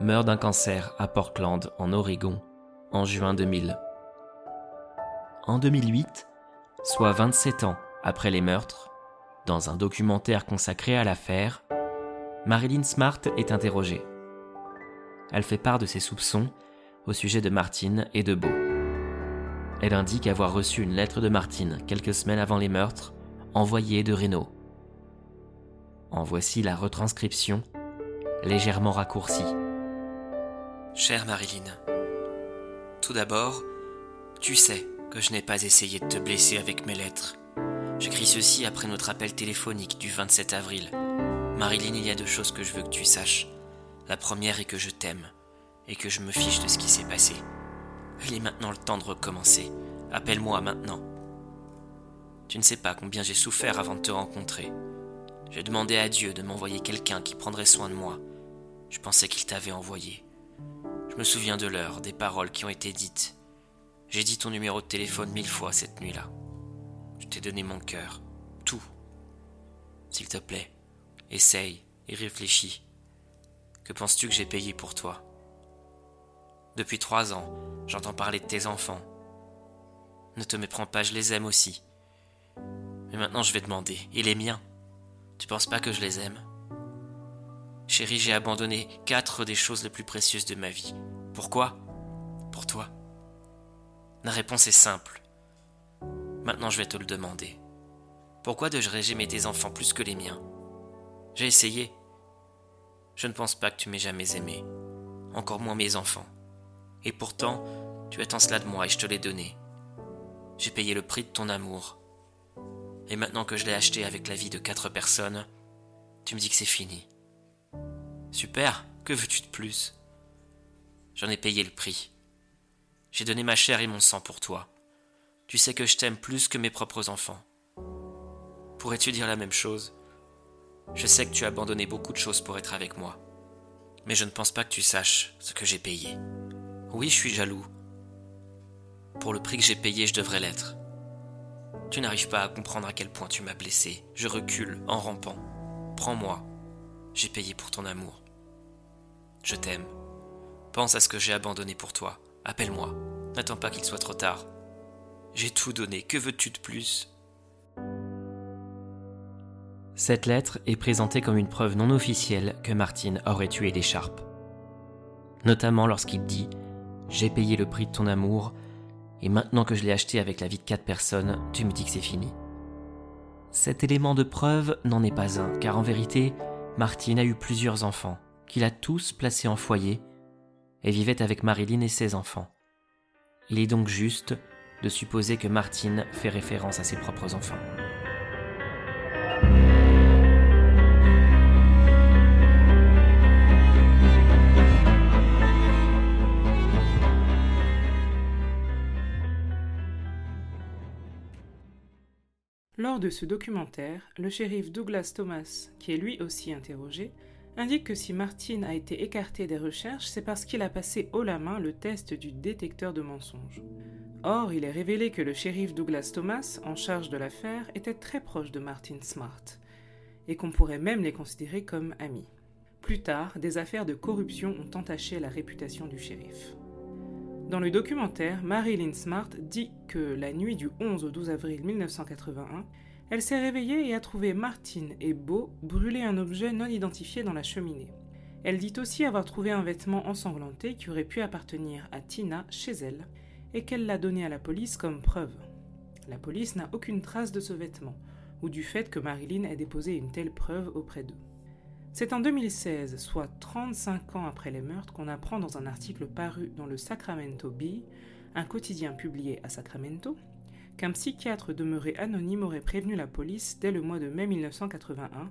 Speaker 5: meurt d'un cancer à Portland, en Oregon, en juin 2000. En 2008, soit 27 ans après les meurtres, dans un documentaire consacré à l'affaire, Marilyn Smart est interrogée. Elle fait part de ses soupçons au sujet de Martine et de Beau. Elle indique avoir reçu une lettre de Martine quelques semaines avant les meurtres, envoyée de Renault. En voici la retranscription, légèrement raccourcie.
Speaker 4: Chère Marilyn, tout d'abord, tu sais que je n'ai pas essayé de te blesser avec mes lettres. J'écris ceci après notre appel téléphonique du 27 avril. Marilyn, il y a deux choses que je veux que tu saches. La première est que je t'aime et que je me fiche de ce qui s'est passé. Il est maintenant le temps de recommencer. Appelle-moi maintenant. Tu ne sais pas combien j'ai souffert avant de te rencontrer. J'ai demandé à Dieu de m'envoyer quelqu'un qui prendrait soin de moi. Je pensais qu'il t'avait envoyé. Je me souviens de l'heure, des paroles qui ont été dites. J'ai dit ton numéro de téléphone mille fois cette nuit-là. Je t'ai donné mon cœur, tout. S'il te plaît, essaye et réfléchis. Que penses-tu que j'ai payé pour toi? Depuis trois ans, j'entends parler de tes enfants. Ne te méprends pas, je les aime aussi. Mais maintenant je vais demander, et les miens? Tu penses pas que je les aime? Chérie, j'ai abandonné quatre des choses les plus précieuses de ma vie. Pourquoi? Pour toi. La réponse est simple. Maintenant, je vais te le demander. Pourquoi devrais-je aimer tes enfants plus que les miens? J'ai essayé. Je ne pense pas que tu m'aies jamais aimé, encore moins mes enfants. Et pourtant, tu attends cela de moi et je te l'ai donné. J'ai payé le prix de ton amour, et maintenant que je l'ai acheté avec la vie de quatre personnes, tu me dis que c'est fini. Super, que veux-tu de plus? J'en ai payé le prix. J'ai donné ma chair et mon sang pour toi. Tu sais que je t'aime plus que mes propres enfants. Pourrais-tu dire la même chose? Je sais que tu as abandonné beaucoup de choses pour être avec moi. Mais je ne pense pas que tu saches ce que j'ai payé. Oui, je suis jaloux. Pour le prix que j'ai payé, je devrais l'être. Tu n'arrives pas à comprendre à quel point tu m'as blessé. Je recule en rampant. Prends-moi. J'ai payé pour ton amour. Je t'aime. Pense à ce que j'ai abandonné pour toi. Appelle-moi. N'attends pas qu'il soit trop tard. J'ai tout donné. Que veux-tu de plus?
Speaker 5: Cette lettre est présentée comme une preuve non officielle que Martine aurait tué l'écharpe. Notamment lorsqu'il dit J'ai payé le prix de ton amour et maintenant que je l'ai acheté avec la vie de quatre personnes, tu me dis que c'est fini. Cet élément de preuve n'en est pas un, car en vérité, Martine a eu plusieurs enfants, qu'il a tous placés en foyer, et vivait avec Marilyn et ses enfants. Il est donc juste de supposer que Martine fait référence à ses propres enfants.
Speaker 6: Lors de ce documentaire, le shérif Douglas Thomas, qui est lui aussi interrogé, indique que si Martin a été écarté des recherches, c'est parce qu'il a passé haut la main le test du détecteur de mensonges. Or, il est révélé que le shérif Douglas Thomas, en charge de l'affaire, était très proche de Martin Smart, et qu'on pourrait même les considérer comme amis. Plus tard, des affaires de corruption ont entaché la réputation du shérif. Dans le documentaire, Marilyn Smart dit que la nuit du 11 au 12 avril 1981, elle s'est réveillée et a trouvé Martine et Beau brûler un objet non identifié dans la cheminée. Elle dit aussi avoir trouvé un vêtement ensanglanté qui aurait pu appartenir à Tina chez elle et qu'elle l'a donné à la police comme preuve. La police n'a aucune trace de ce vêtement ou du fait que Marilyn ait déposé une telle preuve auprès d'eux. C'est en 2016, soit 35 ans après les meurtres, qu'on apprend dans un article paru dans le Sacramento Bee, un quotidien publié à Sacramento, qu'un psychiatre demeuré anonyme aurait prévenu la police dès le mois de mai 1981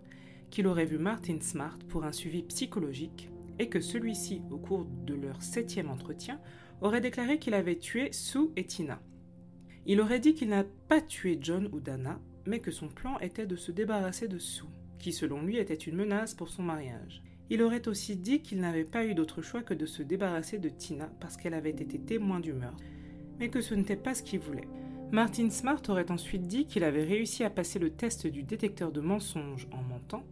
Speaker 6: qu'il aurait vu Martin Smart pour un suivi psychologique et que celui-ci, au cours de leur septième entretien, aurait déclaré qu'il avait tué Sue et Tina. Il aurait dit qu'il n'a pas tué John ou Dana, mais que son plan était de se débarrasser de Sue, qui selon lui était une menace pour son mariage. Il aurait aussi dit qu'il n'avait pas eu d'autre choix que de se débarrasser de Tina parce qu'elle avait été témoin du meurtre, mais que ce n'était pas ce qu'il voulait. Martin Smart aurait ensuite dit qu'il avait réussi à passer le test du détecteur de mensonges en mentant,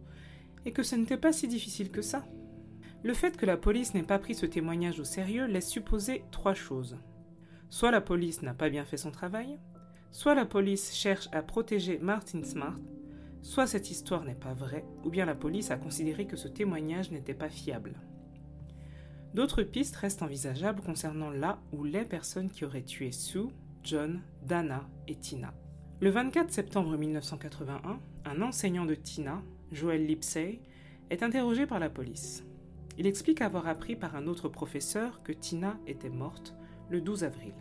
Speaker 6: et que ce n'était pas si difficile que ça. Le fait que la police n'ait pas pris ce témoignage au sérieux laisse supposer trois choses. Soit la police n'a pas bien fait son travail, soit la police cherche à protéger Martin Smart, soit cette histoire n'est pas vraie, ou bien la police a considéré que ce témoignage n'était pas fiable. D'autres pistes restent envisageables concernant la ou les personnes qui auraient tué Sue, John, Dana et Tina. Le 24 septembre 1981, un enseignant de Tina, Joel Lipsey, est interrogé par la police. Il explique avoir appris par un autre professeur que Tina était morte le 12 avril.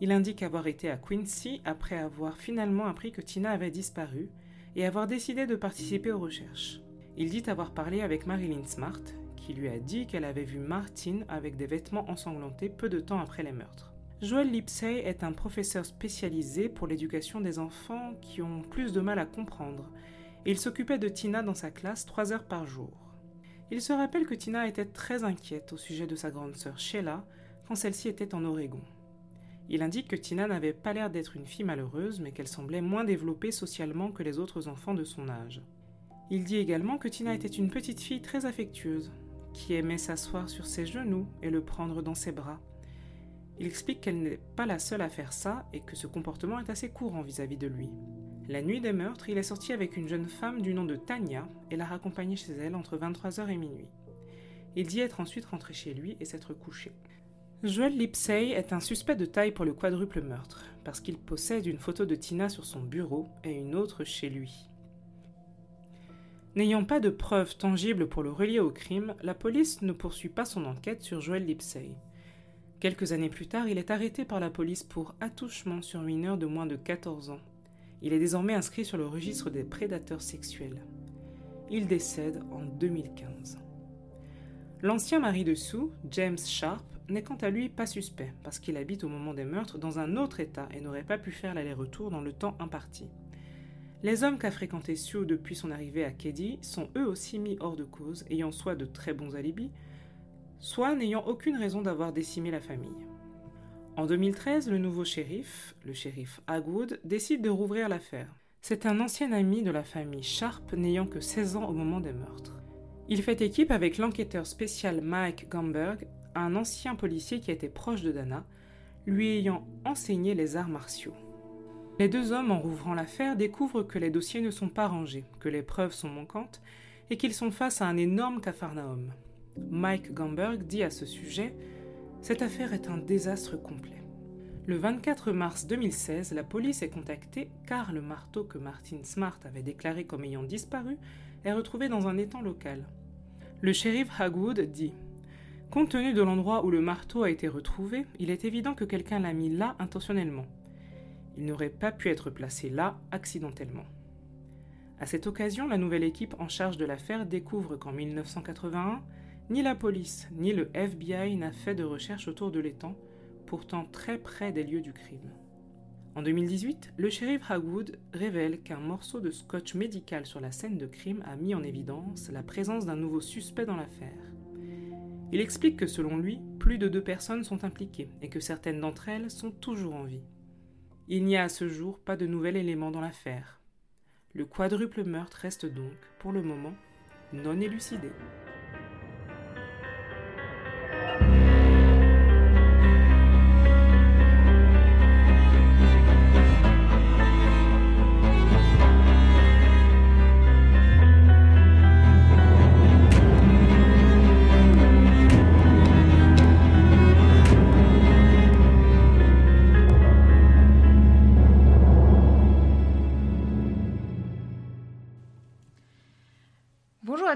Speaker 6: Il indique avoir été à Quincy après avoir finalement appris que Tina avait disparu et avoir décidé de participer aux recherches. Il dit avoir parlé avec Marilyn Smart, qui lui a dit qu'elle avait vu Martin avec des vêtements ensanglantés peu de temps après les meurtres. Joel Lipsey est un professeur spécialisé pour l'éducation des enfants qui ont plus de mal à comprendre. il s'occupait de Tina dans sa classe trois heures par jour. Il se rappelle que Tina était très inquiète au sujet de sa grande sœur Sheila quand celle-ci était en Oregon. Il indique que Tina n'avait pas l'air d'être une fille malheureuse, mais qu'elle semblait moins développée socialement que les autres enfants de son âge. Il dit également que Tina était une petite fille très affectueuse, qui aimait s'asseoir sur ses genoux et le prendre dans ses bras. Il explique qu'elle n'est pas la seule à faire ça et que ce comportement est assez courant vis-à-vis de lui. La nuit des meurtres, il est sorti avec une jeune femme du nom de Tania et l'a raccompagnée chez elle entre 23h et minuit. Il dit être ensuite rentré chez lui et s'être couché. Joel Lipsey est un suspect de taille pour le quadruple meurtre, parce qu'il possède une photo de Tina sur son bureau et une autre chez lui. N'ayant pas de preuves tangibles pour le relier au crime, la police ne poursuit pas son enquête sur Joel Lipsey. Quelques années plus tard, il est arrêté par la police pour attouchement sur mineur de moins de 14 ans. Il est désormais inscrit sur le registre des prédateurs sexuels. Il décède en 2015. L'ancien mari de Sue, James Sharp, n'est quant à lui pas suspect, parce qu'il habite au moment des meurtres dans un autre État et n'aurait pas pu faire l'aller-retour dans le temps imparti. Les hommes qu'a fréquenté Sue depuis son arrivée à Keddy sont eux aussi mis hors de cause, ayant soit de très bons alibis, soit n'ayant aucune raison d'avoir décimé la famille. En 2013, le nouveau shérif, le shérif Hagwood, décide de rouvrir l'affaire. C'est un ancien ami de la famille Sharp n'ayant que 16 ans au moment des meurtres. Il fait équipe avec l'enquêteur spécial Mike Gamberg, un ancien policier qui était proche de Dana, lui ayant enseigné les arts martiaux. Les deux hommes, en rouvrant l'affaire, découvrent que les dossiers ne sont pas rangés, que les preuves sont manquantes et qu'ils sont face à un énorme capharnaüm. Mike Gamberg dit à ce sujet Cette affaire est un désastre complet. Le 24 mars 2016, la police est contactée car le marteau que Martin Smart avait déclaré comme ayant disparu est retrouvé dans un étang local. Le shérif Hagwood dit Compte tenu de l'endroit où le marteau a été retrouvé, il est évident que quelqu'un l'a mis là intentionnellement. Il n'aurait pas pu être placé là accidentellement. À cette occasion, la nouvelle équipe en charge de l'affaire découvre qu'en 1981, ni la police ni le FBI n'a fait de recherche autour de l'étang, pourtant très près des lieux du crime. En 2018, le shérif Hagwood révèle qu'un morceau de scotch médical sur la scène de crime a mis en évidence la présence d'un nouveau suspect dans l'affaire. Il explique que selon lui, plus de deux personnes sont impliquées et que certaines d'entre elles sont toujours en vie. Il n'y a à ce jour pas de nouvel élément dans l'affaire. Le quadruple meurtre reste donc, pour le moment, non élucidé.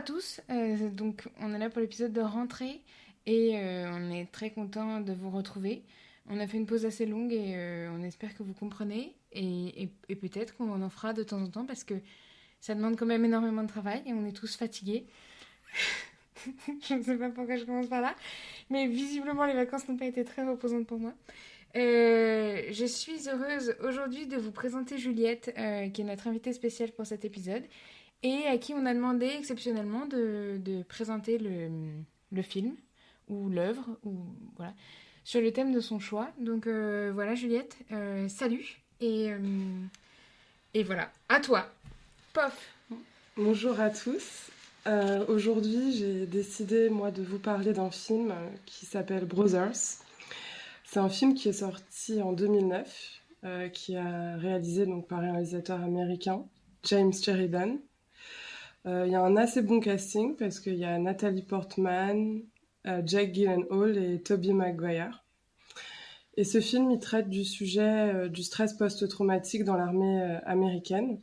Speaker 1: Tous, euh, donc on est là pour l'épisode de rentrée et euh, on est très content de vous retrouver. On a fait une pause assez longue et on espère que vous comprenez. Et, peut-être qu'on en fera de temps en temps parce que ça demande quand même énormément de travail et on est tous fatigués. (laughs) je ne sais pas pourquoi je commence par là. Mais visiblement, les vacances n'ont pas été très reposantes pour moi. Euh, je suis heureuse aujourd'hui de vous présenter Juliette, euh, qui est notre invitée spéciale pour cet épisode, et à qui on a demandé exceptionnellement de, présenter le, film ou l'œuvre, ou voilà, sur le thème de son choix. Donc euh, voilà, Juliette, salut et et voilà, à toi. Pof.
Speaker 3: Bonjour à tous. Euh, aujourd'hui, j'ai décidé, moi, de vous parler d'un film euh, qui s'appelle Brothers. C'est un film qui est sorti en 2009, euh, qui a réalisé donc, par un réalisateur américain, James Sheridan. Il y a un assez bon casting parce qu'il y a Nathalie Portman, Jack Gyllenhaal et Toby Maguire. Et ce film, il traite du sujet du stress post-traumatique dans l'armée américaine.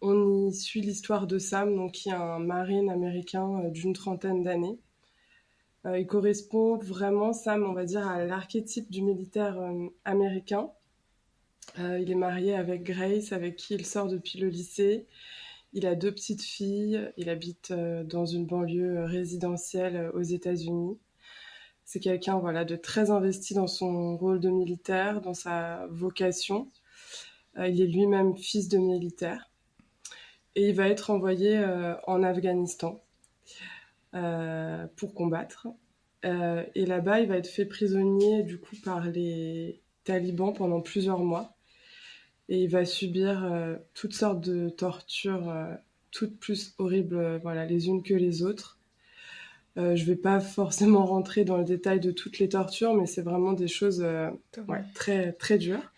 Speaker 3: On y suit l'histoire de Sam, donc, qui est un marine américain euh, d'une trentaine d'années. Euh, il correspond vraiment, Sam, on va dire, à l'archétype du militaire euh, américain. il est marié avec Grace, avec qui il sort depuis le lycée. Il a deux petites filles. Il habite dans une banlieue résidentielle aux États-Unis. C'est quelqu'un voilà, de très investi dans son rôle de militaire, dans sa vocation. il est lui-même fils de militaire et il va être envoyé euh, en Afghanistan euh, pour combattre. Euh, et là-bas, il va être fait prisonnier du coup par les talibans pendant plusieurs mois. Et il va subir toutes sortes de tortures, toutes plus horribles voilà, les unes que les autres. je ne vais pas forcément rentrer dans le détail de toutes les tortures, mais c'est vraiment des choses très, très dures.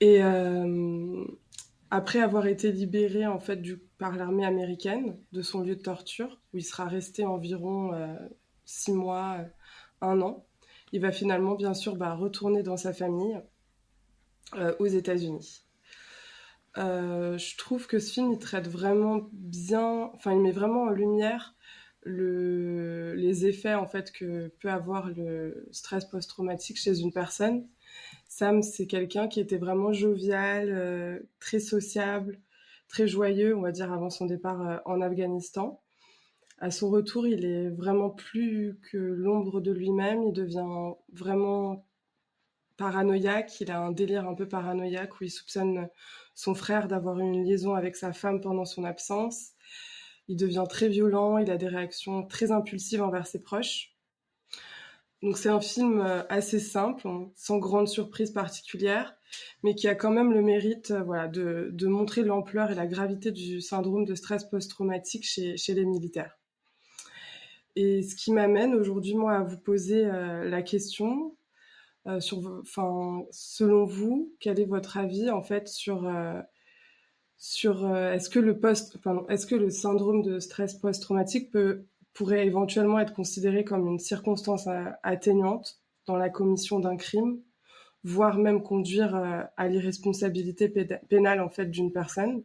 Speaker 3: Et, après avoir été libéré en fait du, par l'armée américaine de son lieu de torture, où il sera resté environ euh, six mois, euh, un an, il va finalement bien sûr bah, retourner dans sa famille euh, aux États-Unis. je trouve que ce film il traite vraiment bien, enfin il met vraiment en lumière le, les effets en fait que peut avoir le stress post-traumatique chez une personne Sam, c'est quelqu'un qui était vraiment jovial, euh, très sociable, très joyeux, on va dire, avant son départ euh, en Afghanistan. À son retour, il est vraiment plus que l'ombre de lui-même. Il devient vraiment paranoïaque. Il a un délire un peu paranoïaque où il soupçonne son frère d'avoir eu une liaison avec sa femme pendant son absence. Il devient très violent. Il a des réactions très impulsives envers ses proches. Donc c'est un film euh, assez simple, sans grande surprise particulière, mais qui a quand même le mérite euh, voilà, de, montrer l'ampleur et la gravité du syndrome de stress post-traumatique chez, les militaires. Et ce qui m'amène aujourd'hui, moi, à vous poser euh, la question, sur, enfin, selon vous, quel est votre avis, en fait, sur, euh, sur est-ce que le post, est-ce que le syndrome de stress post-traumatique peut pourrait éventuellement être considéré comme une circonstance atténuante dans la commission d'un crime, voire même conduire euh, à l'irresponsabilité pénale en fait d'une personne?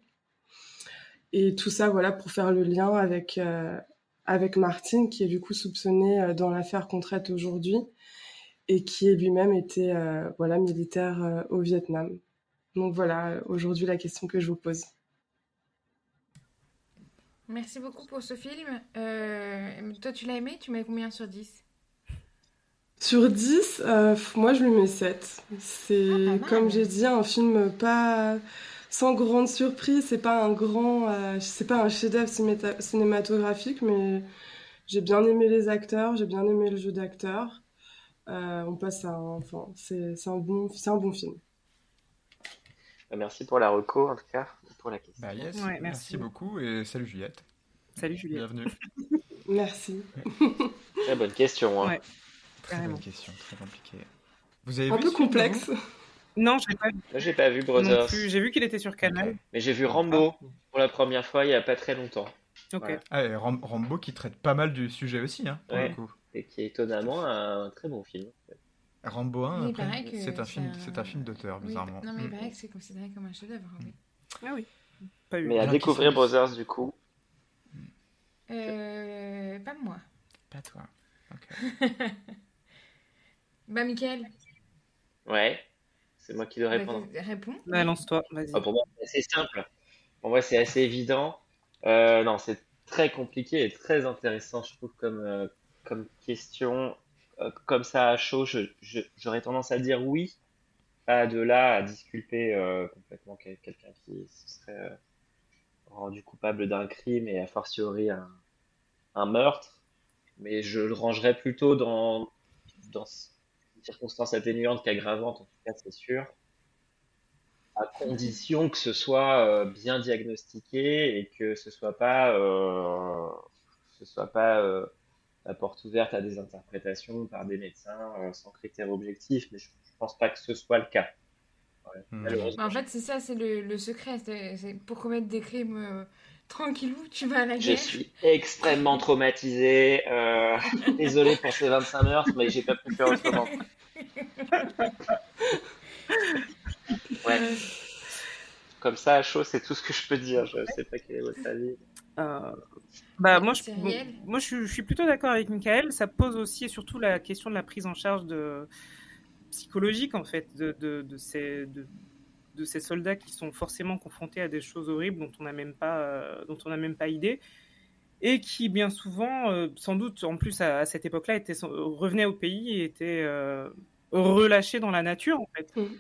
Speaker 3: Et tout ça, voilà, pour faire le lien avec euh, avec Martine, qui est du coup soupçonné euh, dans l'affaire qu'on traite aujourd'hui, et qui lui-même été voilà militaire au Vietnam. Donc voilà, aujourd'hui la question que je vous pose.
Speaker 1: Merci beaucoup pour ce film. Euh, toi, tu l'as aimé? Tu mets combien sur 10
Speaker 3: Sur 10, euh, moi je lui mets 7. C'est, ah, comme j'ai dit, un film pas sans grande surprise. C'est pas un grand, euh, c'est pas un chef-d'œuvre cinématographique, mais j'ai bien aimé les acteurs, j'ai bien aimé le jeu d'acteurs. On passe à, enfin, c'est un bon, c'est un bon film.
Speaker 7: Merci pour la reco en tout cas la question.
Speaker 2: Bah, merci. beaucoup et salut Juliette.
Speaker 6: Salut Juliette.
Speaker 2: Bienvenue. (laughs)
Speaker 3: merci. (laughs)
Speaker 7: Très bonne question. Hein.
Speaker 2: Très bonne question, très compliquée. Vous avez
Speaker 3: Un peu complexe.
Speaker 6: Non, j'ai pas vu.
Speaker 7: J'ai pas vu Brothers.
Speaker 6: J'ai vu qu'il était sur Canal.
Speaker 7: Mais j'ai vu Rambo pour la première fois il y a pas très longtemps.
Speaker 6: Ok.
Speaker 2: Ah, Rambo qui traite pas mal du sujet aussi, hein, pour le coup.
Speaker 7: Et qui est étonnamment un très bon film.
Speaker 2: Rambo 1, c'est un, film, un film d'auteur, bizarrement.
Speaker 1: Non, mais il mm. paraît que c'est considéré comme un chef-d'œuvre. Oui.
Speaker 6: Ah oui.
Speaker 7: Mais à découvrir Brothers du coup
Speaker 1: euh, Pas moi.
Speaker 2: Pas toi. (laughs)
Speaker 1: Bah, Michael.
Speaker 7: Ouais, c'est moi qui dois
Speaker 1: bah,
Speaker 7: répondre.
Speaker 1: réponds.
Speaker 6: Bah, lance-toi, vas-y.
Speaker 7: Ah, pour moi, c'est assez simple. Pour moi, c'est assez évident. Euh, non, c'est très compliqué et très intéressant, je trouve, comme, euh, comme question. Euh, comme ça, à chaud, j'aurais tendance à dire oui. Pas de là à disculper euh, complètement quel- quelqu'un qui se serait euh, rendu coupable d'un crime et a fortiori un, un meurtre. Mais je le rangerais plutôt dans, dans une circonstance atténuante qu'aggravante, en tout cas, c'est sûr à condition que ce soit bien diagnostiqué et que ce soit pas, ce soit pas la porte ouverte à des interprétations par des médecins euh, sans critères objectifs. Mais je, je pense pas que ce soit le cas. Ouais,
Speaker 2: Hmm.
Speaker 1: en fait, c'est ça, c'est le, le secret. C'est c'est pour commettre des crimes euh, tranquillou, tu vas à la
Speaker 7: Je
Speaker 1: guerre.
Speaker 7: suis extrêmement traumatisé. euh, (laughs) désolé pour ces 25 meurtres, mais j'ai pas pu faire autrement. (laughs) Ouais. Comme ça, à chaud, c'est tout ce que je peux dire. Je sais pas quel est votre avis.
Speaker 6: Euh, bah,
Speaker 1: Ouais,
Speaker 6: moi, je, bon, moi je, suis- je suis plutôt d'accord avec Michael. Ça pose aussi et surtout la question de la prise en charge de, psychologique, en fait, de, de, de ces, de, de ces soldats qui sont forcément confrontés à des choses horribles dont on n'a même, pas, euh, dont on n'a même pas idée. Et qui, bien souvent, euh, sans doute, en plus, à, à cette époque-là, étaient, revenaient au pays et étaient euh, relâchés dans la nature, en fait.
Speaker 3: Mhm.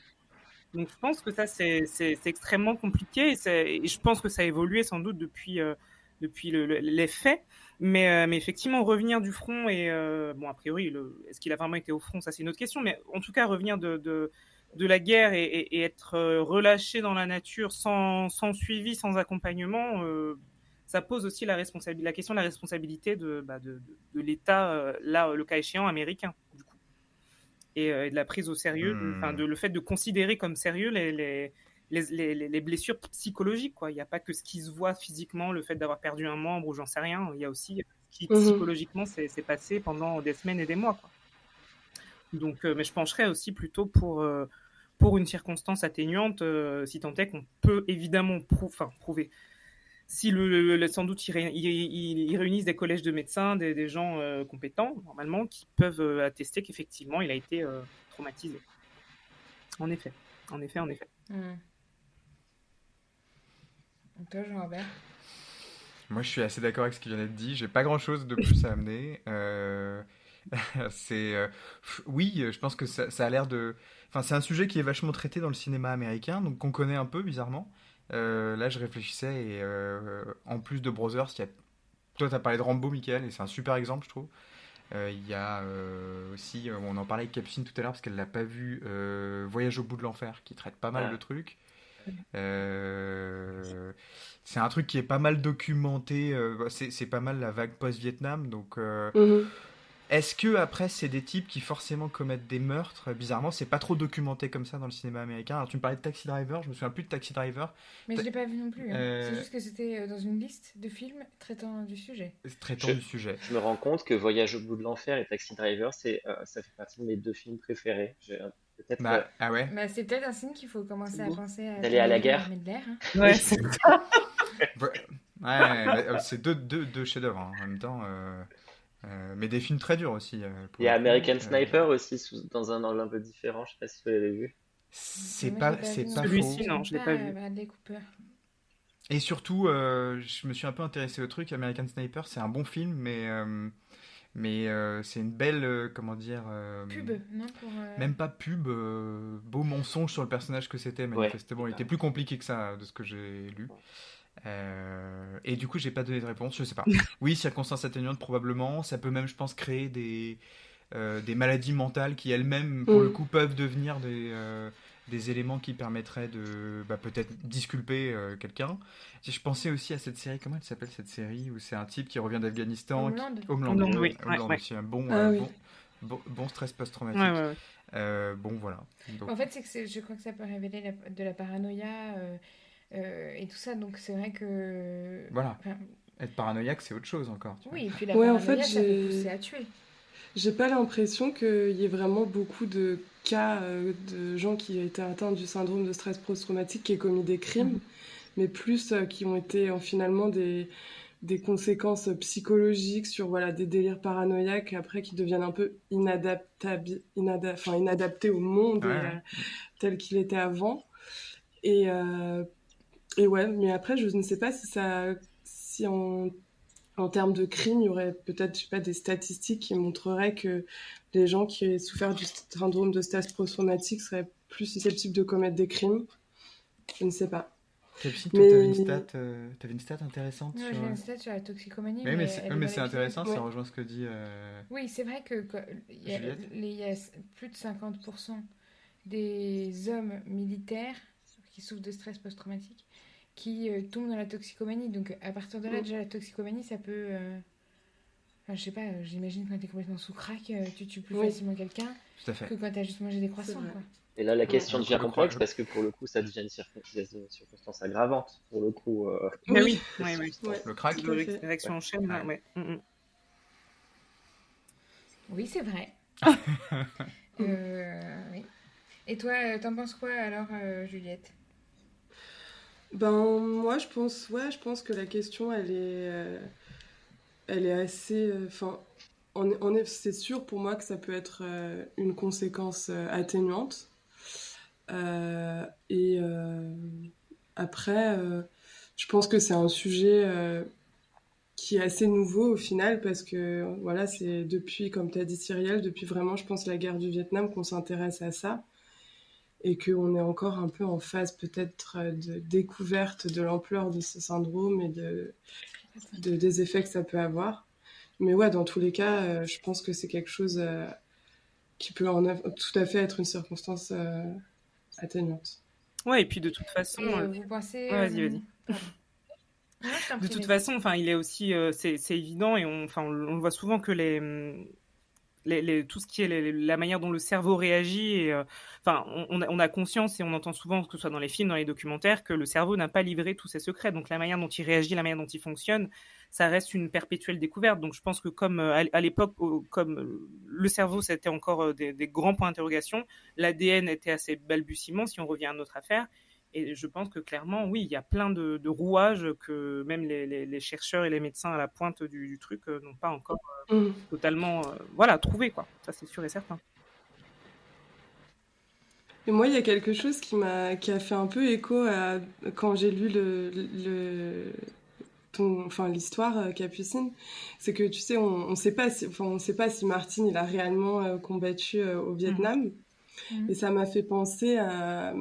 Speaker 6: Donc, je pense que ça, c'est extrêmement compliqué et, je pense que ça a évolué sans doute depuis, euh, depuis le- le- les faits. Mais, euh, mais effectivement, revenir du front et, euh, bon, a priori, est-ce qu'il a vraiment été au front? Ça, c'est une autre question. Mais en tout cas, revenir de, de, la guerre et, être relâché dans la nature sans, suivi, sans accompagnement, ça pose aussi la, question de la responsabilité de, bah, de, l'État, là, le cas échéant, américain. Et, euh, et de la prise au sérieux, de-
Speaker 2: Hmm.
Speaker 6: enfin, de, le fait de considérer comme sérieux les, les, les, les, les- les blessures psychologiques. Quoi. Il n'y a pas que ce qui se voit physiquement, le fait d'avoir perdu un membre ou j'en sais rien. Il y a aussi ce qui
Speaker 3: Mhm.
Speaker 6: psychologiquement s'est s'est passé pendant des semaines et des mois. Quoi. Donc, euh, mais je pencherais aussi plutôt pour, euh, pour une circonstance atténuante, euh, si tant est qu'on peut évidemment prou- enfin, prouver. Si le, le- sans doute ils, ré- ils- ils- ils réunissent des collèges de médecins, des, des gens euh, compétents, normalement, qui peuvent euh, attester qu'effectivement il a été euh, traumatisé. En effet, en effet, en effet.
Speaker 1: Et toi, Jean-Robert?
Speaker 2: Moi, je suis assez d'accord avec ce qui vient d'être dit. J'ai pas grand-chose de plus à amener. Euh, (laughs) c'est euh, oui, je pense que ça, ça a l'air de. Enfin, c'est un sujet qui est vachement traité dans le cinéma américain, donc qu'on connaît un peu bizarrement. Euh, là, je réfléchissais et euh, en plus de Brothers, il y a... toi, t'as parlé de Rambo, Michael, et c'est un super exemple, je trouve. Euh, Il y a euh, aussi, euh, on en parlait avec Capucine tout à l'heure parce qu'elle l'a pas vu, euh, Voyage au bout de l'enfer, qui traite pas mal
Speaker 7: Ah.
Speaker 2: de trucs. Euh, c'est un truc qui est pas mal documenté. euh, c'est pas mal la vague post-Vietnam. Donc, euh,
Speaker 3: Mhm.
Speaker 2: Est-ce que après c'est des types qui forcément commettent des meurtres? Bizarrement, c'est pas trop documenté comme ça dans le cinéma américain. Alors, tu me parlais de Taxi Driver. Je me souviens plus de Taxi Driver.
Speaker 1: Mais je l'ai pas vu non plus. hein.
Speaker 2: Euh,
Speaker 1: C'est juste que c'était euh, dans une liste de films traitant du sujet.
Speaker 2: Traitant
Speaker 7: Je-
Speaker 2: du sujet.
Speaker 7: Je me rends compte que Voyage au bout de l'enfer et Taxi Driver, c'est, euh, ça fait partie de mes deux films préférés. Peut-être euh,
Speaker 2: Bah, ah ouais?
Speaker 1: Bah, c'est peut-être un signe qu'il faut commencer à penser à
Speaker 7: D'aller à la guerre.
Speaker 1: Hein. (laughs) (laughs)
Speaker 6: Ouais,
Speaker 2: Ouais, ouais, mais, c'est deux, deux, deux chefs-d'œuvre hein, en même temps. Euh, mais des films très durs aussi. euh,
Speaker 7: il y a. American
Speaker 2: Euh,
Speaker 7: Sniper aussi, sous- dans un angle un peu différent. Je sais pas si vous l'avez vu.
Speaker 2: C'est pas,
Speaker 1: l'ai
Speaker 2: c'est pas.
Speaker 6: Celui-ci, non, je l'ai pas vu.
Speaker 1: Bradley Cooper.
Speaker 2: Et surtout, euh, je me suis un peu intéressé au truc. American Sniper, c'est un bon film, mais, euh, mais euh, c'est une belle, euh, comment dire, euh,
Speaker 1: Pub, non pour, euh,
Speaker 2: Même pas pub, euh, beau mensonge sur le personnage que c'était, manifestement. Il était plus compliqué que ça, de ce que j'ai lu. Euh, et du coup, j'ai pas donné de réponse, je sais pas. (laughs) Oui, circonstances atténuantes, probablement. Ça peut même, je pense, créer des, euh, des maladies mentales qui elles-mêmes, pour
Speaker 3: Mm.
Speaker 2: le coup, peuvent devenir des, euh, des éléments qui permettraient de bah, peut-être disculper euh, quelqu'un. Je pensais aussi à cette série, comment elle s'appelle cette série, où c'est un type qui revient d'Afghanistan. qui-
Speaker 1: Homeland.
Speaker 2: Homeland, euh,
Speaker 6: oui, ouais,
Speaker 2: Homeland
Speaker 6: ouais.
Speaker 2: aussi, un bon,
Speaker 3: Ah
Speaker 2: euh,
Speaker 3: oui.
Speaker 2: bon, bon, bon stress post-traumatique.
Speaker 6: ouais, ouais, ouais.
Speaker 2: Euh, bon, voilà. Donc,
Speaker 1: En fait, c'est que c'est- je crois que ça peut révéler la- de la paranoïa euh, et tout ça. Donc, c'est vrai que.
Speaker 2: Voilà.
Speaker 1: Enfin,
Speaker 2: être paranoïaque, c'est autre chose encore. tu vois.
Speaker 1: oui, et puis la
Speaker 3: Ouais, en fait,
Speaker 1: ça peut
Speaker 3: j'ai-
Speaker 1: pousser à tuer.
Speaker 3: J'ai pas l'impression qu'il y ait vraiment beaucoup de cas euh, de gens qui ont été atteints du syndrome de stress post-traumatique qui aient commis des crimes, mais plus euh, qui ont été euh, finalement des, des conséquences psychologiques sur voilà des délires paranoïaques après qui deviennent un peu inadaptables, enfin, inadaptés au monde euh, tel qu'il était avant. Et, euh, et ouais, mais après, je ne sais pas si ça, si en, en termes de crime, il y aurait peut-être, je sais pas, des statistiques qui montreraient que les gens qui aient souffert du syndrome de stress post-traumatique seraient plus susceptibles de commettre des crimes. Je ne sais pas.
Speaker 2: Capsi, tu avais une, stat, euh, une stat intéressante
Speaker 1: sur... j'ai une stat sur la toxicomanie.
Speaker 2: Oui, mais, c'est intéressant, ça rejoint ce que dit. Euh,
Speaker 1: oui, c'est vrai que y, a, plus de 50% des hommes militaires qui souffrent de stress post-traumatique qui euh, tombent dans la toxicomanie. Donc à partir de là, déjà la toxicomanie, ça peut. Enfin, je sais pas, j'imagine quand tu es complètement sous crack, tu tues plus facilement quelqu'un que quand tu as juste mangé des croissants. Quoi.
Speaker 7: Et là, la question devient complexe parce que pour le coup, ça devient une, circonstance aggravante. Pour le coup. Euh...
Speaker 6: Oui, oui, oui,
Speaker 2: Le crack.
Speaker 6: Réaction en chaîne, ouais. Mm, mm.
Speaker 1: Oui, c'est vrai. (laughs) euh, oui. Et toi, euh, t'en penses quoi alors, euh, Juliette?
Speaker 3: Ben moi, je pense, ouais, je pense que la question, elle est, euh, elle est assez, enfin, on, c'est sûr pour moi que ça peut être une conséquence atténuante. Euh, et euh, après, euh, je pense que c'est un sujet qui est assez nouveau au final parce que voilà, c'est depuis, comme tu as dit Cyrielle, depuis vraiment, je pense, la guerre du Vietnam qu'on s'intéresse à ça et qu'on est encore un peu en phase peut-être de découverte de l'ampleur de ce syndrome et de, des effets que ça peut avoir. Mais ouais, dans tous les cas, je pense que c'est quelque chose qui peut en, tout à fait être une circonstance atténuante.
Speaker 6: Ouais, et puis de toute façon.
Speaker 1: Euh, vous pensez.
Speaker 6: vas-y, vas-y. de toute façon, enfin, il est aussi, euh, c'est évident et on, enfin, on, le voit souvent que les, tout ce qui est la manière dont le cerveau réagit. Et, euh, on, a conscience et on entend souvent, que ce soit dans les films, dans les documentaires, que le cerveau n'a pas livré tous ses secrets. Donc la manière dont il réagit, la manière dont il fonctionne, ça reste une perpétuelle découverte. Donc je pense que comme euh, à, l'époque, comme le cerveau, c'était encore des, des, grands points d'interrogation, l'ADN était assez balbutiement, si on revient à notre affaire. Et je pense que clairement, oui, il y a plein de, rouages que même les, chercheurs et les médecins à la pointe du, truc euh, n'ont pas encore euh, mm. totalement euh, voilà, trouvé. Quoi. Ça, c'est sûr et certain.
Speaker 3: Et moi, il y a quelque chose qui m'a qui a fait un peu écho à quand j'ai lu le, le ton, enfin l'histoire Capucine, c'est que tu sais, on, ne sait pas si, enfin on sait pas si Martine il a réellement combattu au Vietnam. Mm. Et ça m'a fait penser à,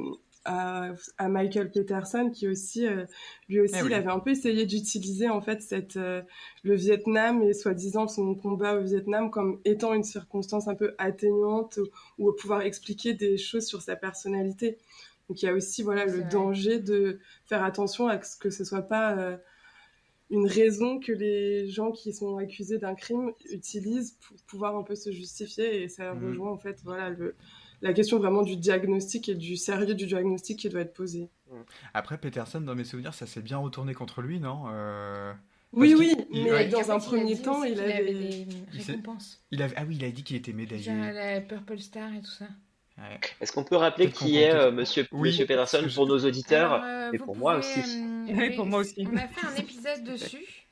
Speaker 3: à, Michael Peterson qui aussi euh, lui aussi eh il avait un peu essayé d'utiliser en fait cette euh, le Vietnam et soi-disant son combat au Vietnam comme étant une circonstance un peu atténuante ou, pouvoir expliquer des choses sur sa personnalité. Donc il y a aussi voilà le danger de faire attention à ce que ce soit pas euh, une raison que les gens qui sont accusés d'un crime utilisent pour pouvoir un peu se justifier et ça mhm. rejoint en fait voilà le la question vraiment du diagnostic et du sérieux du diagnostic qui doit être posé.
Speaker 2: Après, Peterson, dans mes souvenirs, ça s'est bien retourné contre lui, non euh,
Speaker 3: Oui, oui, mais dans un premier temps, il, avait...
Speaker 1: des récompenses.
Speaker 2: Il avait... Ah oui, il a dit qu'il était médaillé.
Speaker 1: la Purple Star et tout ça.
Speaker 7: Est-ce qu'on peut rappeler qui est euh, Monsieur, Monsieur Peterson pour nos auditeurs euh, et pour moi aussi (laughs)
Speaker 6: Oui, pour moi aussi.
Speaker 1: On a fait un épisode (laughs) dessus.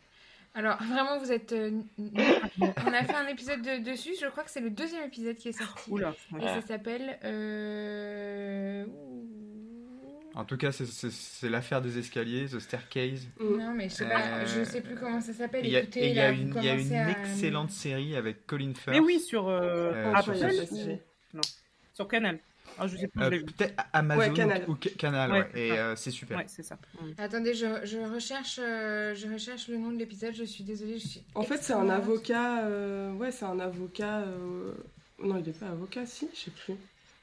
Speaker 1: Alors, vraiment, vous êtes. Euh, on a fait un épisode dessus. Je crois que c'est le deuxième épisode qui est sorti.
Speaker 6: Oula.
Speaker 1: Et ça s'appelle. Euh,
Speaker 2: en tout cas, c'est l'affaire des escaliers, The Staircase.
Speaker 1: Non, mais je sais, pas, je sais plus comment ça s'appelle.
Speaker 2: Il y a, une, y a une excellente série avec Colin Firth.
Speaker 6: Mais oui, sur euh, Apple. Non, sur Canal. Ah, je sais plus,
Speaker 2: euh, Peut-être Amazon Canal. ou, Canal, ouais. et euh, c'est super.
Speaker 6: Ouais, c'est ça.
Speaker 1: Mm. Attendez, je, je recherche, euh, je recherche le nom de l'épisode. Je suis désolée. Je suis
Speaker 3: en fait, c'est un avocat. ouais, c'est un avocat. Non, il n'est pas avocat, si, je sais plus.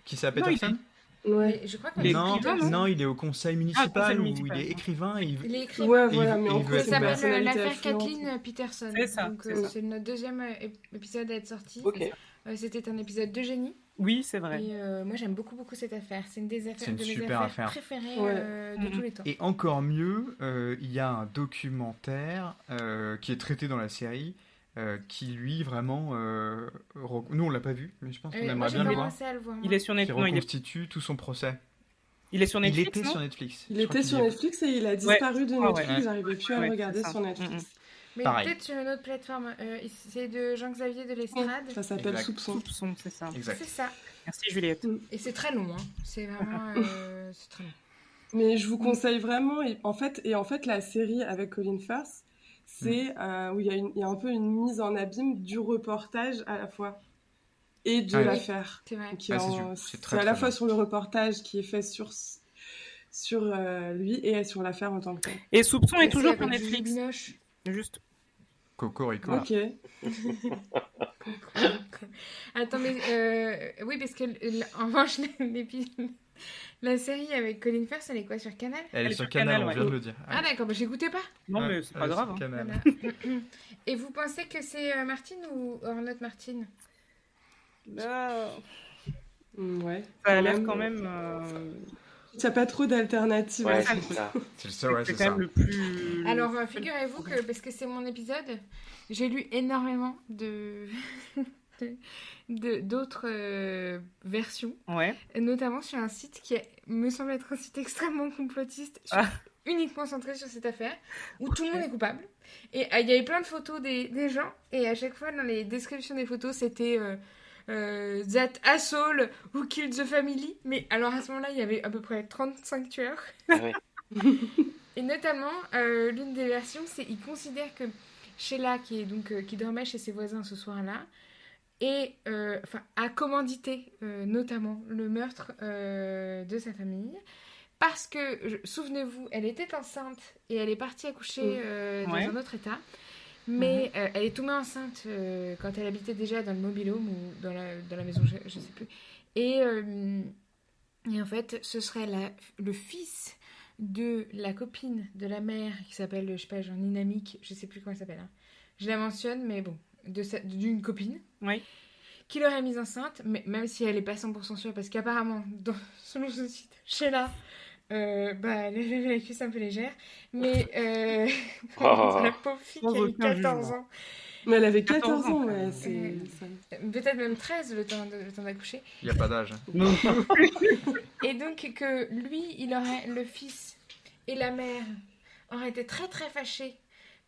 Speaker 2: Qui s'appelle Peterson
Speaker 1: Ouais. Je crois
Speaker 2: non, non, il est au conseil municipal, ah, où il est écrivain. il...
Speaker 1: il est écrivain.
Speaker 3: Ouais, voilà, mais
Speaker 1: il, il s'appelle l'affaire Kathleen Peterson.
Speaker 6: C'est ça.
Speaker 1: c'est notre deuxième épisode à être sorti.
Speaker 7: Ok.
Speaker 1: C'était un épisode de génie.
Speaker 6: Oui, c'est vrai.
Speaker 1: Et euh, moi, j'aime beaucoup, beaucoup cette affaire. C'est une des affaires de mes affaires préférées euh, de tous les temps.
Speaker 2: Et encore mieux, euh, il y a un documentaire qui est traité dans la série. qui lui vraiment nous on l'a pas vu mais je pense qu'on aimerait bien le voir.
Speaker 6: il est sur Netflix.
Speaker 2: Qui reconstitue tout son procès.
Speaker 6: Il est sur Netflix
Speaker 2: il était sur Netflix.
Speaker 3: Il était sur Netflix et il a disparu de Netflix. J'arrivais plus à le regarder sur Netflix
Speaker 1: Mais
Speaker 2: Pareil.
Speaker 1: peut-être sur une autre plateforme. Euh, c'est de Jean-Xavier de l'Estrade.
Speaker 3: Ça s'appelle
Speaker 2: Exact.
Speaker 3: Soupçon.
Speaker 6: Soupçon, c'est ça.
Speaker 2: Exact.
Speaker 1: C'est ça.
Speaker 6: Merci Juliette.
Speaker 1: Et c'est très long. Hein. C'est vraiment. euh, (laughs) c'est très long.
Speaker 3: Mais je vous conseille vraiment, et en fait, et en fait la série avec Colin Firth, c'est euh, où il y, a y un peu une mise en abîme du reportage à la fois et de
Speaker 2: Ah
Speaker 3: l'affaire.
Speaker 1: C'est
Speaker 2: Ah,
Speaker 3: à la fois
Speaker 2: bien.
Speaker 3: sur le reportage qui est fait sur sur euh, lui et sur l'affaire en tant que telle.
Speaker 6: Et Soupçon est toujours
Speaker 1: Julie
Speaker 6: Netflix. Juste.
Speaker 2: Cocorico.
Speaker 3: Ok. (laughs)
Speaker 1: Attends, mais euh, oui, parce que en revanche, (laughs) l'épisode- la série avec Colin Firth, elle est quoi sur Canal?
Speaker 2: Elle est
Speaker 6: Elle
Speaker 2: sur
Speaker 6: sur
Speaker 2: Canal,
Speaker 6: Canal,
Speaker 2: on
Speaker 6: ouais.
Speaker 2: vient de le dire.
Speaker 1: Ah d'accord, bah, j'écoutais pas.
Speaker 6: Non,
Speaker 2: Ouais,
Speaker 6: mais c'est pas
Speaker 2: sur
Speaker 6: grave. hein.
Speaker 2: Canal.
Speaker 1: Voilà. (laughs) Et vous pensez que c'est euh, Martine ou Ornotte Martine?
Speaker 6: Ah,
Speaker 3: Mm, Ouais.
Speaker 6: Ça a l'air quand même. euh,
Speaker 3: n'y a pas trop d'alternatives.
Speaker 7: Ouais,
Speaker 3: à
Speaker 7: c'est
Speaker 3: ça.
Speaker 2: ouais,
Speaker 6: C'est
Speaker 2: c'est
Speaker 6: quand
Speaker 2: ça.
Speaker 6: même le plus.
Speaker 1: Alors, euh, figurez-vous que, parce que c'est mon épisode, j'ai lu énormément (laughs) de d'autres euh, versions,
Speaker 6: Ouais.
Speaker 1: notamment sur un site qui est- me semble être un site extrêmement complotiste, sur-
Speaker 6: Ah.
Speaker 1: uniquement centré sur cette affaire, où tout le monde est coupable. Et euh, il y avait plein de photos des, des gens, et à chaque fois, dans les descriptions des photos, c'était... euh, euh, that asshole who killed the family. Mais alors à ce moment-là, il y avait à peu près 35 tueurs.
Speaker 7: Ah ouais. (laughs)
Speaker 1: Et notamment, euh, l'une des versions, c'est il considère que Sheila, qui, est donc, euh, qui dormait chez ses voisins ce soir-là, et, euh, enfin, a commandité euh, notamment le meurtre euh, de sa famille. Parce que, souvenez-vous, elle était enceinte et elle est partie accoucher euh, dans
Speaker 6: Ouais.
Speaker 1: un autre état. Mais euh, elle est tombée enceinte euh, quand elle habitait déjà dans le mobilhome ou dans la, dans la maison, je, je sais plus. Et, euh, et en fait, ce serait la, le fils de la copine de la mère qui s'appelle, je sais pas, genre Ninamik, je sais plus comment elle s'appelle. hein. Je la mentionne, mais bon, d'une copine
Speaker 6: Oui.
Speaker 1: qui l'aurait mise enceinte, mais même si elle est pas 100% sûre, parce qu'apparemment, selon ce site, Sheila, euh, bah, elle avait la cuisse un peu légère, mais euh, (laughs)
Speaker 7: Oh. (laughs)
Speaker 1: la pauvre fille qui avait
Speaker 6: aucun
Speaker 1: 14
Speaker 6: jugement.
Speaker 1: ans,
Speaker 3: Mais elle avait
Speaker 6: 14
Speaker 3: 14 ans, ouais.
Speaker 1: peut-être même 13 le temps de- le temps d'accoucher,
Speaker 2: Il n'y a pas d'âge.
Speaker 6: Non. (laughs)
Speaker 1: et donc que lui, il aurait, le fils et la mère auraient été très très fâchés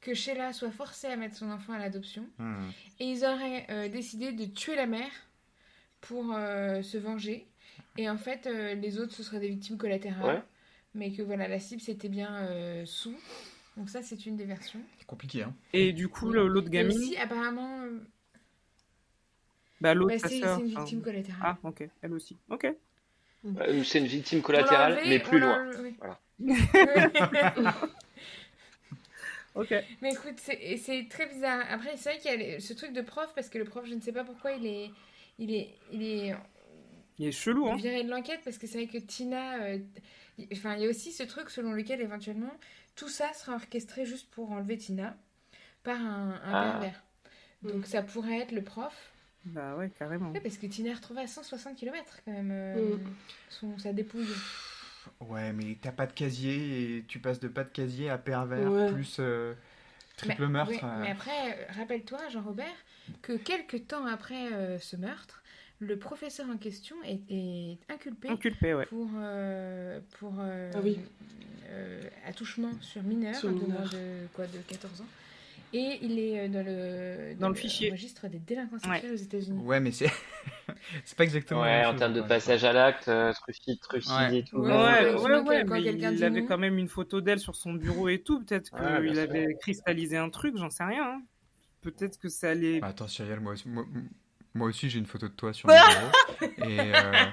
Speaker 1: que Sheila soit forcée à mettre son enfant à l'adoption,
Speaker 2: Hmm.
Speaker 1: et ils auraient euh, décidé de tuer la mère pour euh, se venger. Et en fait, euh, les autres, ce seraient des victimes collatérales.
Speaker 7: Ouais.
Speaker 1: Mais que voilà, la cible, c'était bien euh, sous. Donc ça, c'est une des versions.
Speaker 2: C'est compliqué, hein.
Speaker 6: Et du coup, l'autre gamine.
Speaker 1: aussi, apparemment, euh,
Speaker 6: Bah, l'autre,
Speaker 1: bah, c'est une victime collatérale.
Speaker 6: Ah, ok. Elle aussi. Ok.
Speaker 7: Euh, C'est une victime collatérale, mais plus loin. Voilà. (laughs)
Speaker 6: Ok.
Speaker 1: Mais écoute, c'est très bizarre. Après, c'est vrai qu'il y a ce truc de prof, parce que le prof, je ne sais pas pourquoi il est... Il est, il est
Speaker 6: Il est chelou, hein.
Speaker 1: viré de l'enquête parce que c'est vrai que Tina. euh, y- enfin, il y a aussi ce truc selon lequel éventuellement tout ça sera orchestré juste pour enlever Tina par un, un
Speaker 7: Ah.
Speaker 1: pervers. Donc ça pourrait être le prof.
Speaker 6: Bah ouais, carrément.
Speaker 1: Ouais, parce que Tina est retrouvée à 160 km quand même euh,
Speaker 3: Mm.
Speaker 1: son, sa dépouille.
Speaker 2: Ouais, mais t'as pas de casier et tu passes de pas de casier à pervers
Speaker 3: Ouais.
Speaker 2: plus euh, triple
Speaker 1: mais,
Speaker 2: meurtre.
Speaker 1: ouais,
Speaker 2: euh.
Speaker 1: mais après, rappelle-toi, Jean-Robert, que quelques temps après euh, ce meurtre, le professeur en question est, est inculpé
Speaker 6: Inculpé, ouais.
Speaker 1: pour, euh, pour euh,
Speaker 3: Ah oui.
Speaker 1: euh, attouchement sur mineur,
Speaker 3: Sur
Speaker 1: de moins
Speaker 3: mineur.
Speaker 1: de, quoi, de 14 ans. Et il est dans le,
Speaker 6: Dans le fichier.
Speaker 1: registre des délinquants
Speaker 6: Ouais.
Speaker 1: sexuels aux États-Unis.
Speaker 2: Ouais, mais c'est (laughs) c'est pas exactement.
Speaker 7: Ouais, en
Speaker 2: chose,
Speaker 7: termes de passage à l'acte, euh, trucide, trucide
Speaker 2: Ouais.
Speaker 7: et tout.
Speaker 1: Ouais,
Speaker 6: Ouais,
Speaker 1: ouais,
Speaker 6: ouais, ouais,
Speaker 1: quand
Speaker 6: mais il avait quand même une photo d'elle sur son bureau et tout. Peut-être qu'il
Speaker 7: Ouais,
Speaker 6: avait cristallisé un truc, j'en sais rien. hein. Peut-être que ça allait.
Speaker 2: Bah, attends, Cyril, moi aussi, moi, moi aussi j'ai une photo de toi sur mon bureau. et, euh,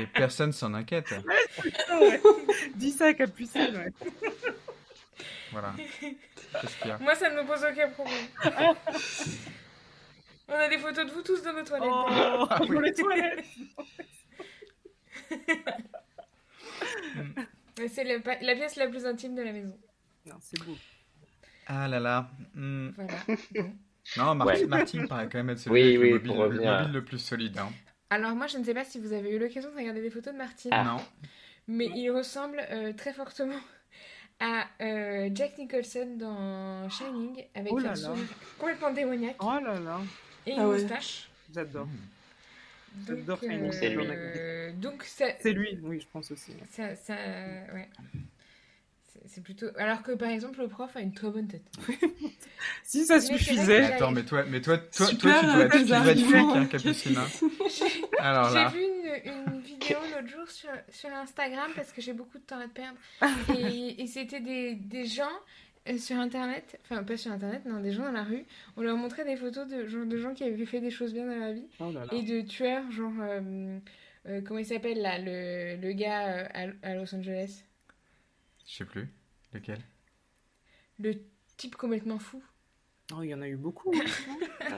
Speaker 2: et personne s'en inquiète. (laughs)
Speaker 6: Dis ça à Capucine, ouais.
Speaker 2: Voilà. Qu'est-ce qu'il y a?
Speaker 1: Moi, ça ne me pose aucun problème. On a des photos de vous tous dans nos toilettes.
Speaker 6: Oh,
Speaker 2: Ah oui.
Speaker 6: dans les toilettes. (laughs)
Speaker 1: C'est la pièce la plus intime de la maison.
Speaker 6: Non, c'est beau.
Speaker 2: Ah là là. hmm.
Speaker 1: Voilà.
Speaker 2: Non, Martin,
Speaker 7: Ouais.
Speaker 2: Martin paraît quand même être celui
Speaker 7: Oui,
Speaker 2: avec le mobile, le
Speaker 7: revenir à-
Speaker 2: mobile le plus solide. Hein.
Speaker 1: Alors moi, je ne sais pas si vous avez eu l'occasion de regarder des photos de Martine,
Speaker 7: Ah.
Speaker 2: Non.
Speaker 1: mais il ressemble euh, très fortement à euh, Jack Nicholson dans Shining, avec
Speaker 6: Oh là
Speaker 1: un
Speaker 6: là.
Speaker 1: sourire complètement démoniaque
Speaker 6: Oh là là,
Speaker 1: et une
Speaker 3: Ah ouais.
Speaker 1: moustache.
Speaker 6: j'adore.
Speaker 1: Donc,
Speaker 6: J'adore Shining.
Speaker 7: C'est lui.
Speaker 1: euh, donc ça,
Speaker 6: C'est lui, oui, je pense aussi.
Speaker 1: ça, ça, ouais. C'est- plutôt. Alors que par exemple, le prof a une trop bonne tête. (laughs)
Speaker 6: Si ça
Speaker 1: Mais
Speaker 6: suffisait.
Speaker 2: Attends, mais toi, mais toi, toi, toi,
Speaker 3: Super,
Speaker 2: tu dois être,
Speaker 3: euh,
Speaker 2: tu dois être
Speaker 3: des
Speaker 2: flic, hein. Capucine. hein. (laughs)
Speaker 1: J'ai vu une, une vidéo l'autre jour sur, sur Instagram parce que j'ai beaucoup de temps à te perdre. (laughs) Et, et c'était des, des gens euh, sur Internet, enfin pas sur Internet, non, des gens dans la rue. On leur montrait des photos de, genre, de gens qui avaient fait des choses bien dans la vie
Speaker 6: Oh là là.
Speaker 1: et de tueurs, genre. euh, euh, comment il s'appelle là, le, le gars euh, à, à Los Angeles
Speaker 2: je sais plus. Lequel?
Speaker 1: Le type complètement fou.
Speaker 6: Oh, il y en a eu beaucoup. (laughs)
Speaker 7: Ah,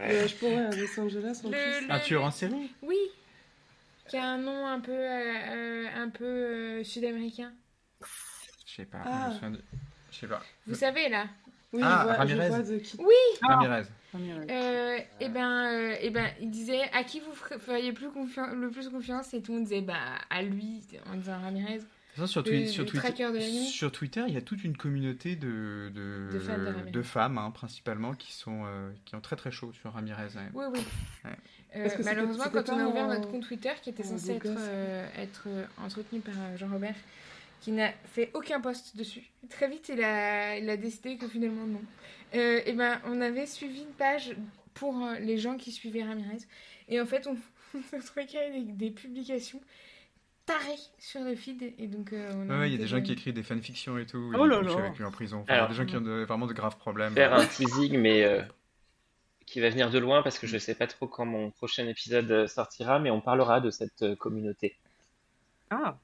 Speaker 7: ouais.
Speaker 3: Euh, je pourrais à Los Angeles en
Speaker 1: Le-
Speaker 3: plus.
Speaker 1: le-
Speaker 2: Un tueur en série?
Speaker 1: Oui Qui a un nom un peu, euh, euh, un peu euh, sud-américain.
Speaker 2: Je sais pas.
Speaker 3: Ah.
Speaker 2: je de- sais pas.
Speaker 1: Vous savez là?
Speaker 3: Oui,
Speaker 2: Ah,
Speaker 3: je, vois, je
Speaker 2: Ramirez.
Speaker 3: vois de qui.
Speaker 6: Ah.
Speaker 2: Ramirez.
Speaker 1: Euh, et ben, euh, et ben, il disait à qui vous fer- feriez plus le plus confiance? Et tout le monde disait bah à lui en disant Ramirez.
Speaker 2: Sur,
Speaker 1: Le-
Speaker 2: Twi- sur
Speaker 1: le
Speaker 2: Twitter,
Speaker 1: tracker de la nuit.
Speaker 2: sur Twitter, il y a toute une communauté de, de,
Speaker 1: De fans de Ramirez.
Speaker 2: de femmes, hein, principalement, qui sont euh, qui ont très très chaud sur Ramirez. ouais.
Speaker 1: Oui oui.
Speaker 2: Ouais.
Speaker 1: Euh, malheureusement, quand on a ouvert
Speaker 3: un-
Speaker 1: notre compte Twitter, qui était censé être, euh, être euh, entretenu par Jean-Robert, qui n'a fait aucun post dessus. Très vite, il a, il a décidé que finalement non. Euh, et ben, on avait suivi une page pour euh, les gens qui suivaient Ramirez. Et en fait, on, (laughs) on se retrouvait qu'il y avait des, des publications tarées sur le feed. Et donc, euh, on
Speaker 2: Ouais, il y a des gens qui écrivent des fanfictions et tout.
Speaker 6: Oh là là.
Speaker 2: avec lui en prison. Enfin,
Speaker 7: Alors.
Speaker 2: des gens qui ont de- vraiment de graves problèmes.
Speaker 7: Faire un (laughs) teasing, mais euh, qui va venir de loin parce que je sais pas trop quand mon prochain épisode euh, sortira, mais on parlera de cette communauté.
Speaker 6: Ah,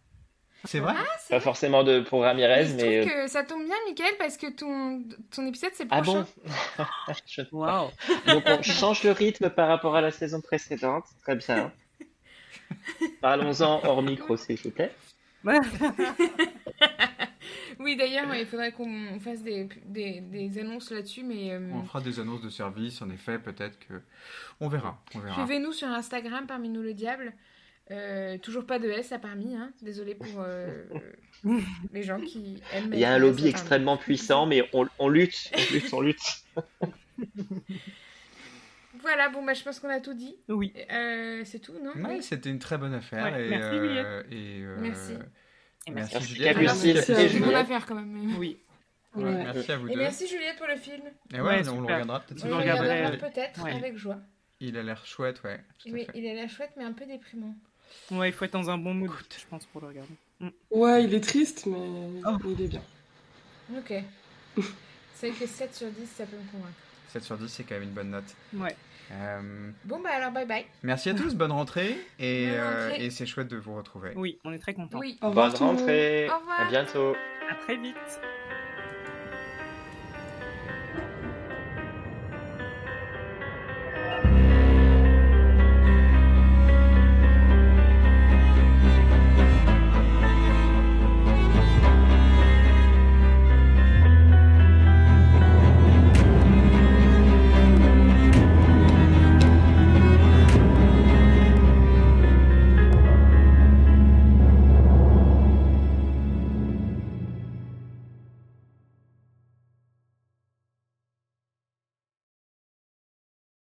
Speaker 2: C'est vrai?
Speaker 1: Ah,
Speaker 7: Pas
Speaker 1: vrai.
Speaker 7: forcément de pour
Speaker 1: Mais
Speaker 7: Ramirez,
Speaker 1: je
Speaker 7: mais. euh,
Speaker 1: que ça tombe bien, Michael, parce que ton, ton épisode, c'est le
Speaker 7: Ah
Speaker 1: prochain.
Speaker 7: bon? (laughs) Je-
Speaker 6: waouh.
Speaker 7: Donc on change le rythme par rapport à la saison précédente. Très bien. Parlons-en hors micro, s'il vous plaît. (laughs)
Speaker 1: Oui, d'ailleurs, il faudrait qu'on fasse des, des, des annonces là-dessus, mais euh,
Speaker 2: On fera des annonces de service, en effet, peut-être que. On verra. On verra.
Speaker 1: suivez-nous sur Instagram, parmi nous le diable. Euh, toujours pas de S à parmi, hein. désolé pour euh, (laughs) les gens qui aiment.
Speaker 7: Il y a un lobby extrêmement puissant, mais on, on lutte, on lutte, on lutte. (laughs)
Speaker 1: Voilà, bon, bah, je pense qu'on a tout dit.
Speaker 6: Oui.
Speaker 1: Euh, c'est tout, non? Oui.
Speaker 2: c'était une très bonne affaire.
Speaker 6: Ouais,
Speaker 2: et,
Speaker 6: merci,
Speaker 2: euh,
Speaker 6: Juliette.
Speaker 2: et, euh,
Speaker 1: Merci.
Speaker 6: Et
Speaker 2: Merci,
Speaker 7: merci,
Speaker 2: Juliette.
Speaker 1: C'est une bonne affaire quand même.
Speaker 6: Oui.
Speaker 2: Ouais,
Speaker 3: Ouais.
Speaker 2: merci à vous
Speaker 1: Et
Speaker 2: deux.
Speaker 1: merci Juliette pour le film.
Speaker 2: Et ouais,
Speaker 6: Ouais,
Speaker 2: on le regardera peut-être.
Speaker 1: On
Speaker 6: le
Speaker 1: regardera peut-être
Speaker 6: Ouais.
Speaker 1: avec joie.
Speaker 2: Il a l'air chouette, ouais. Tout à
Speaker 1: Oui,
Speaker 2: fait.
Speaker 1: il a l'air chouette, mais un peu déprimant.
Speaker 6: Ouais, il faut être dans un bon mood, je pense, pour le regarder.
Speaker 3: Ouais, il est triste, mais
Speaker 6: Oh.
Speaker 3: il est bien.
Speaker 1: Ok. (laughs) c'est vrai que 7 sur 10, ça peut me convaincre.
Speaker 2: 7 sur 10, c'est quand même une bonne note.
Speaker 6: Ouais.
Speaker 2: Euh,
Speaker 1: Bon, bah alors, bye bye.
Speaker 2: merci à tous, bonne rentrée. Et,
Speaker 1: Bonne
Speaker 2: euh,
Speaker 1: rentrée.
Speaker 2: et c'est chouette de vous retrouver.
Speaker 6: Oui, on est très contents.
Speaker 1: Oui.
Speaker 3: Au revoir
Speaker 7: Bonne rentrée.
Speaker 1: Au revoir.
Speaker 7: À bientôt.
Speaker 6: À très vite.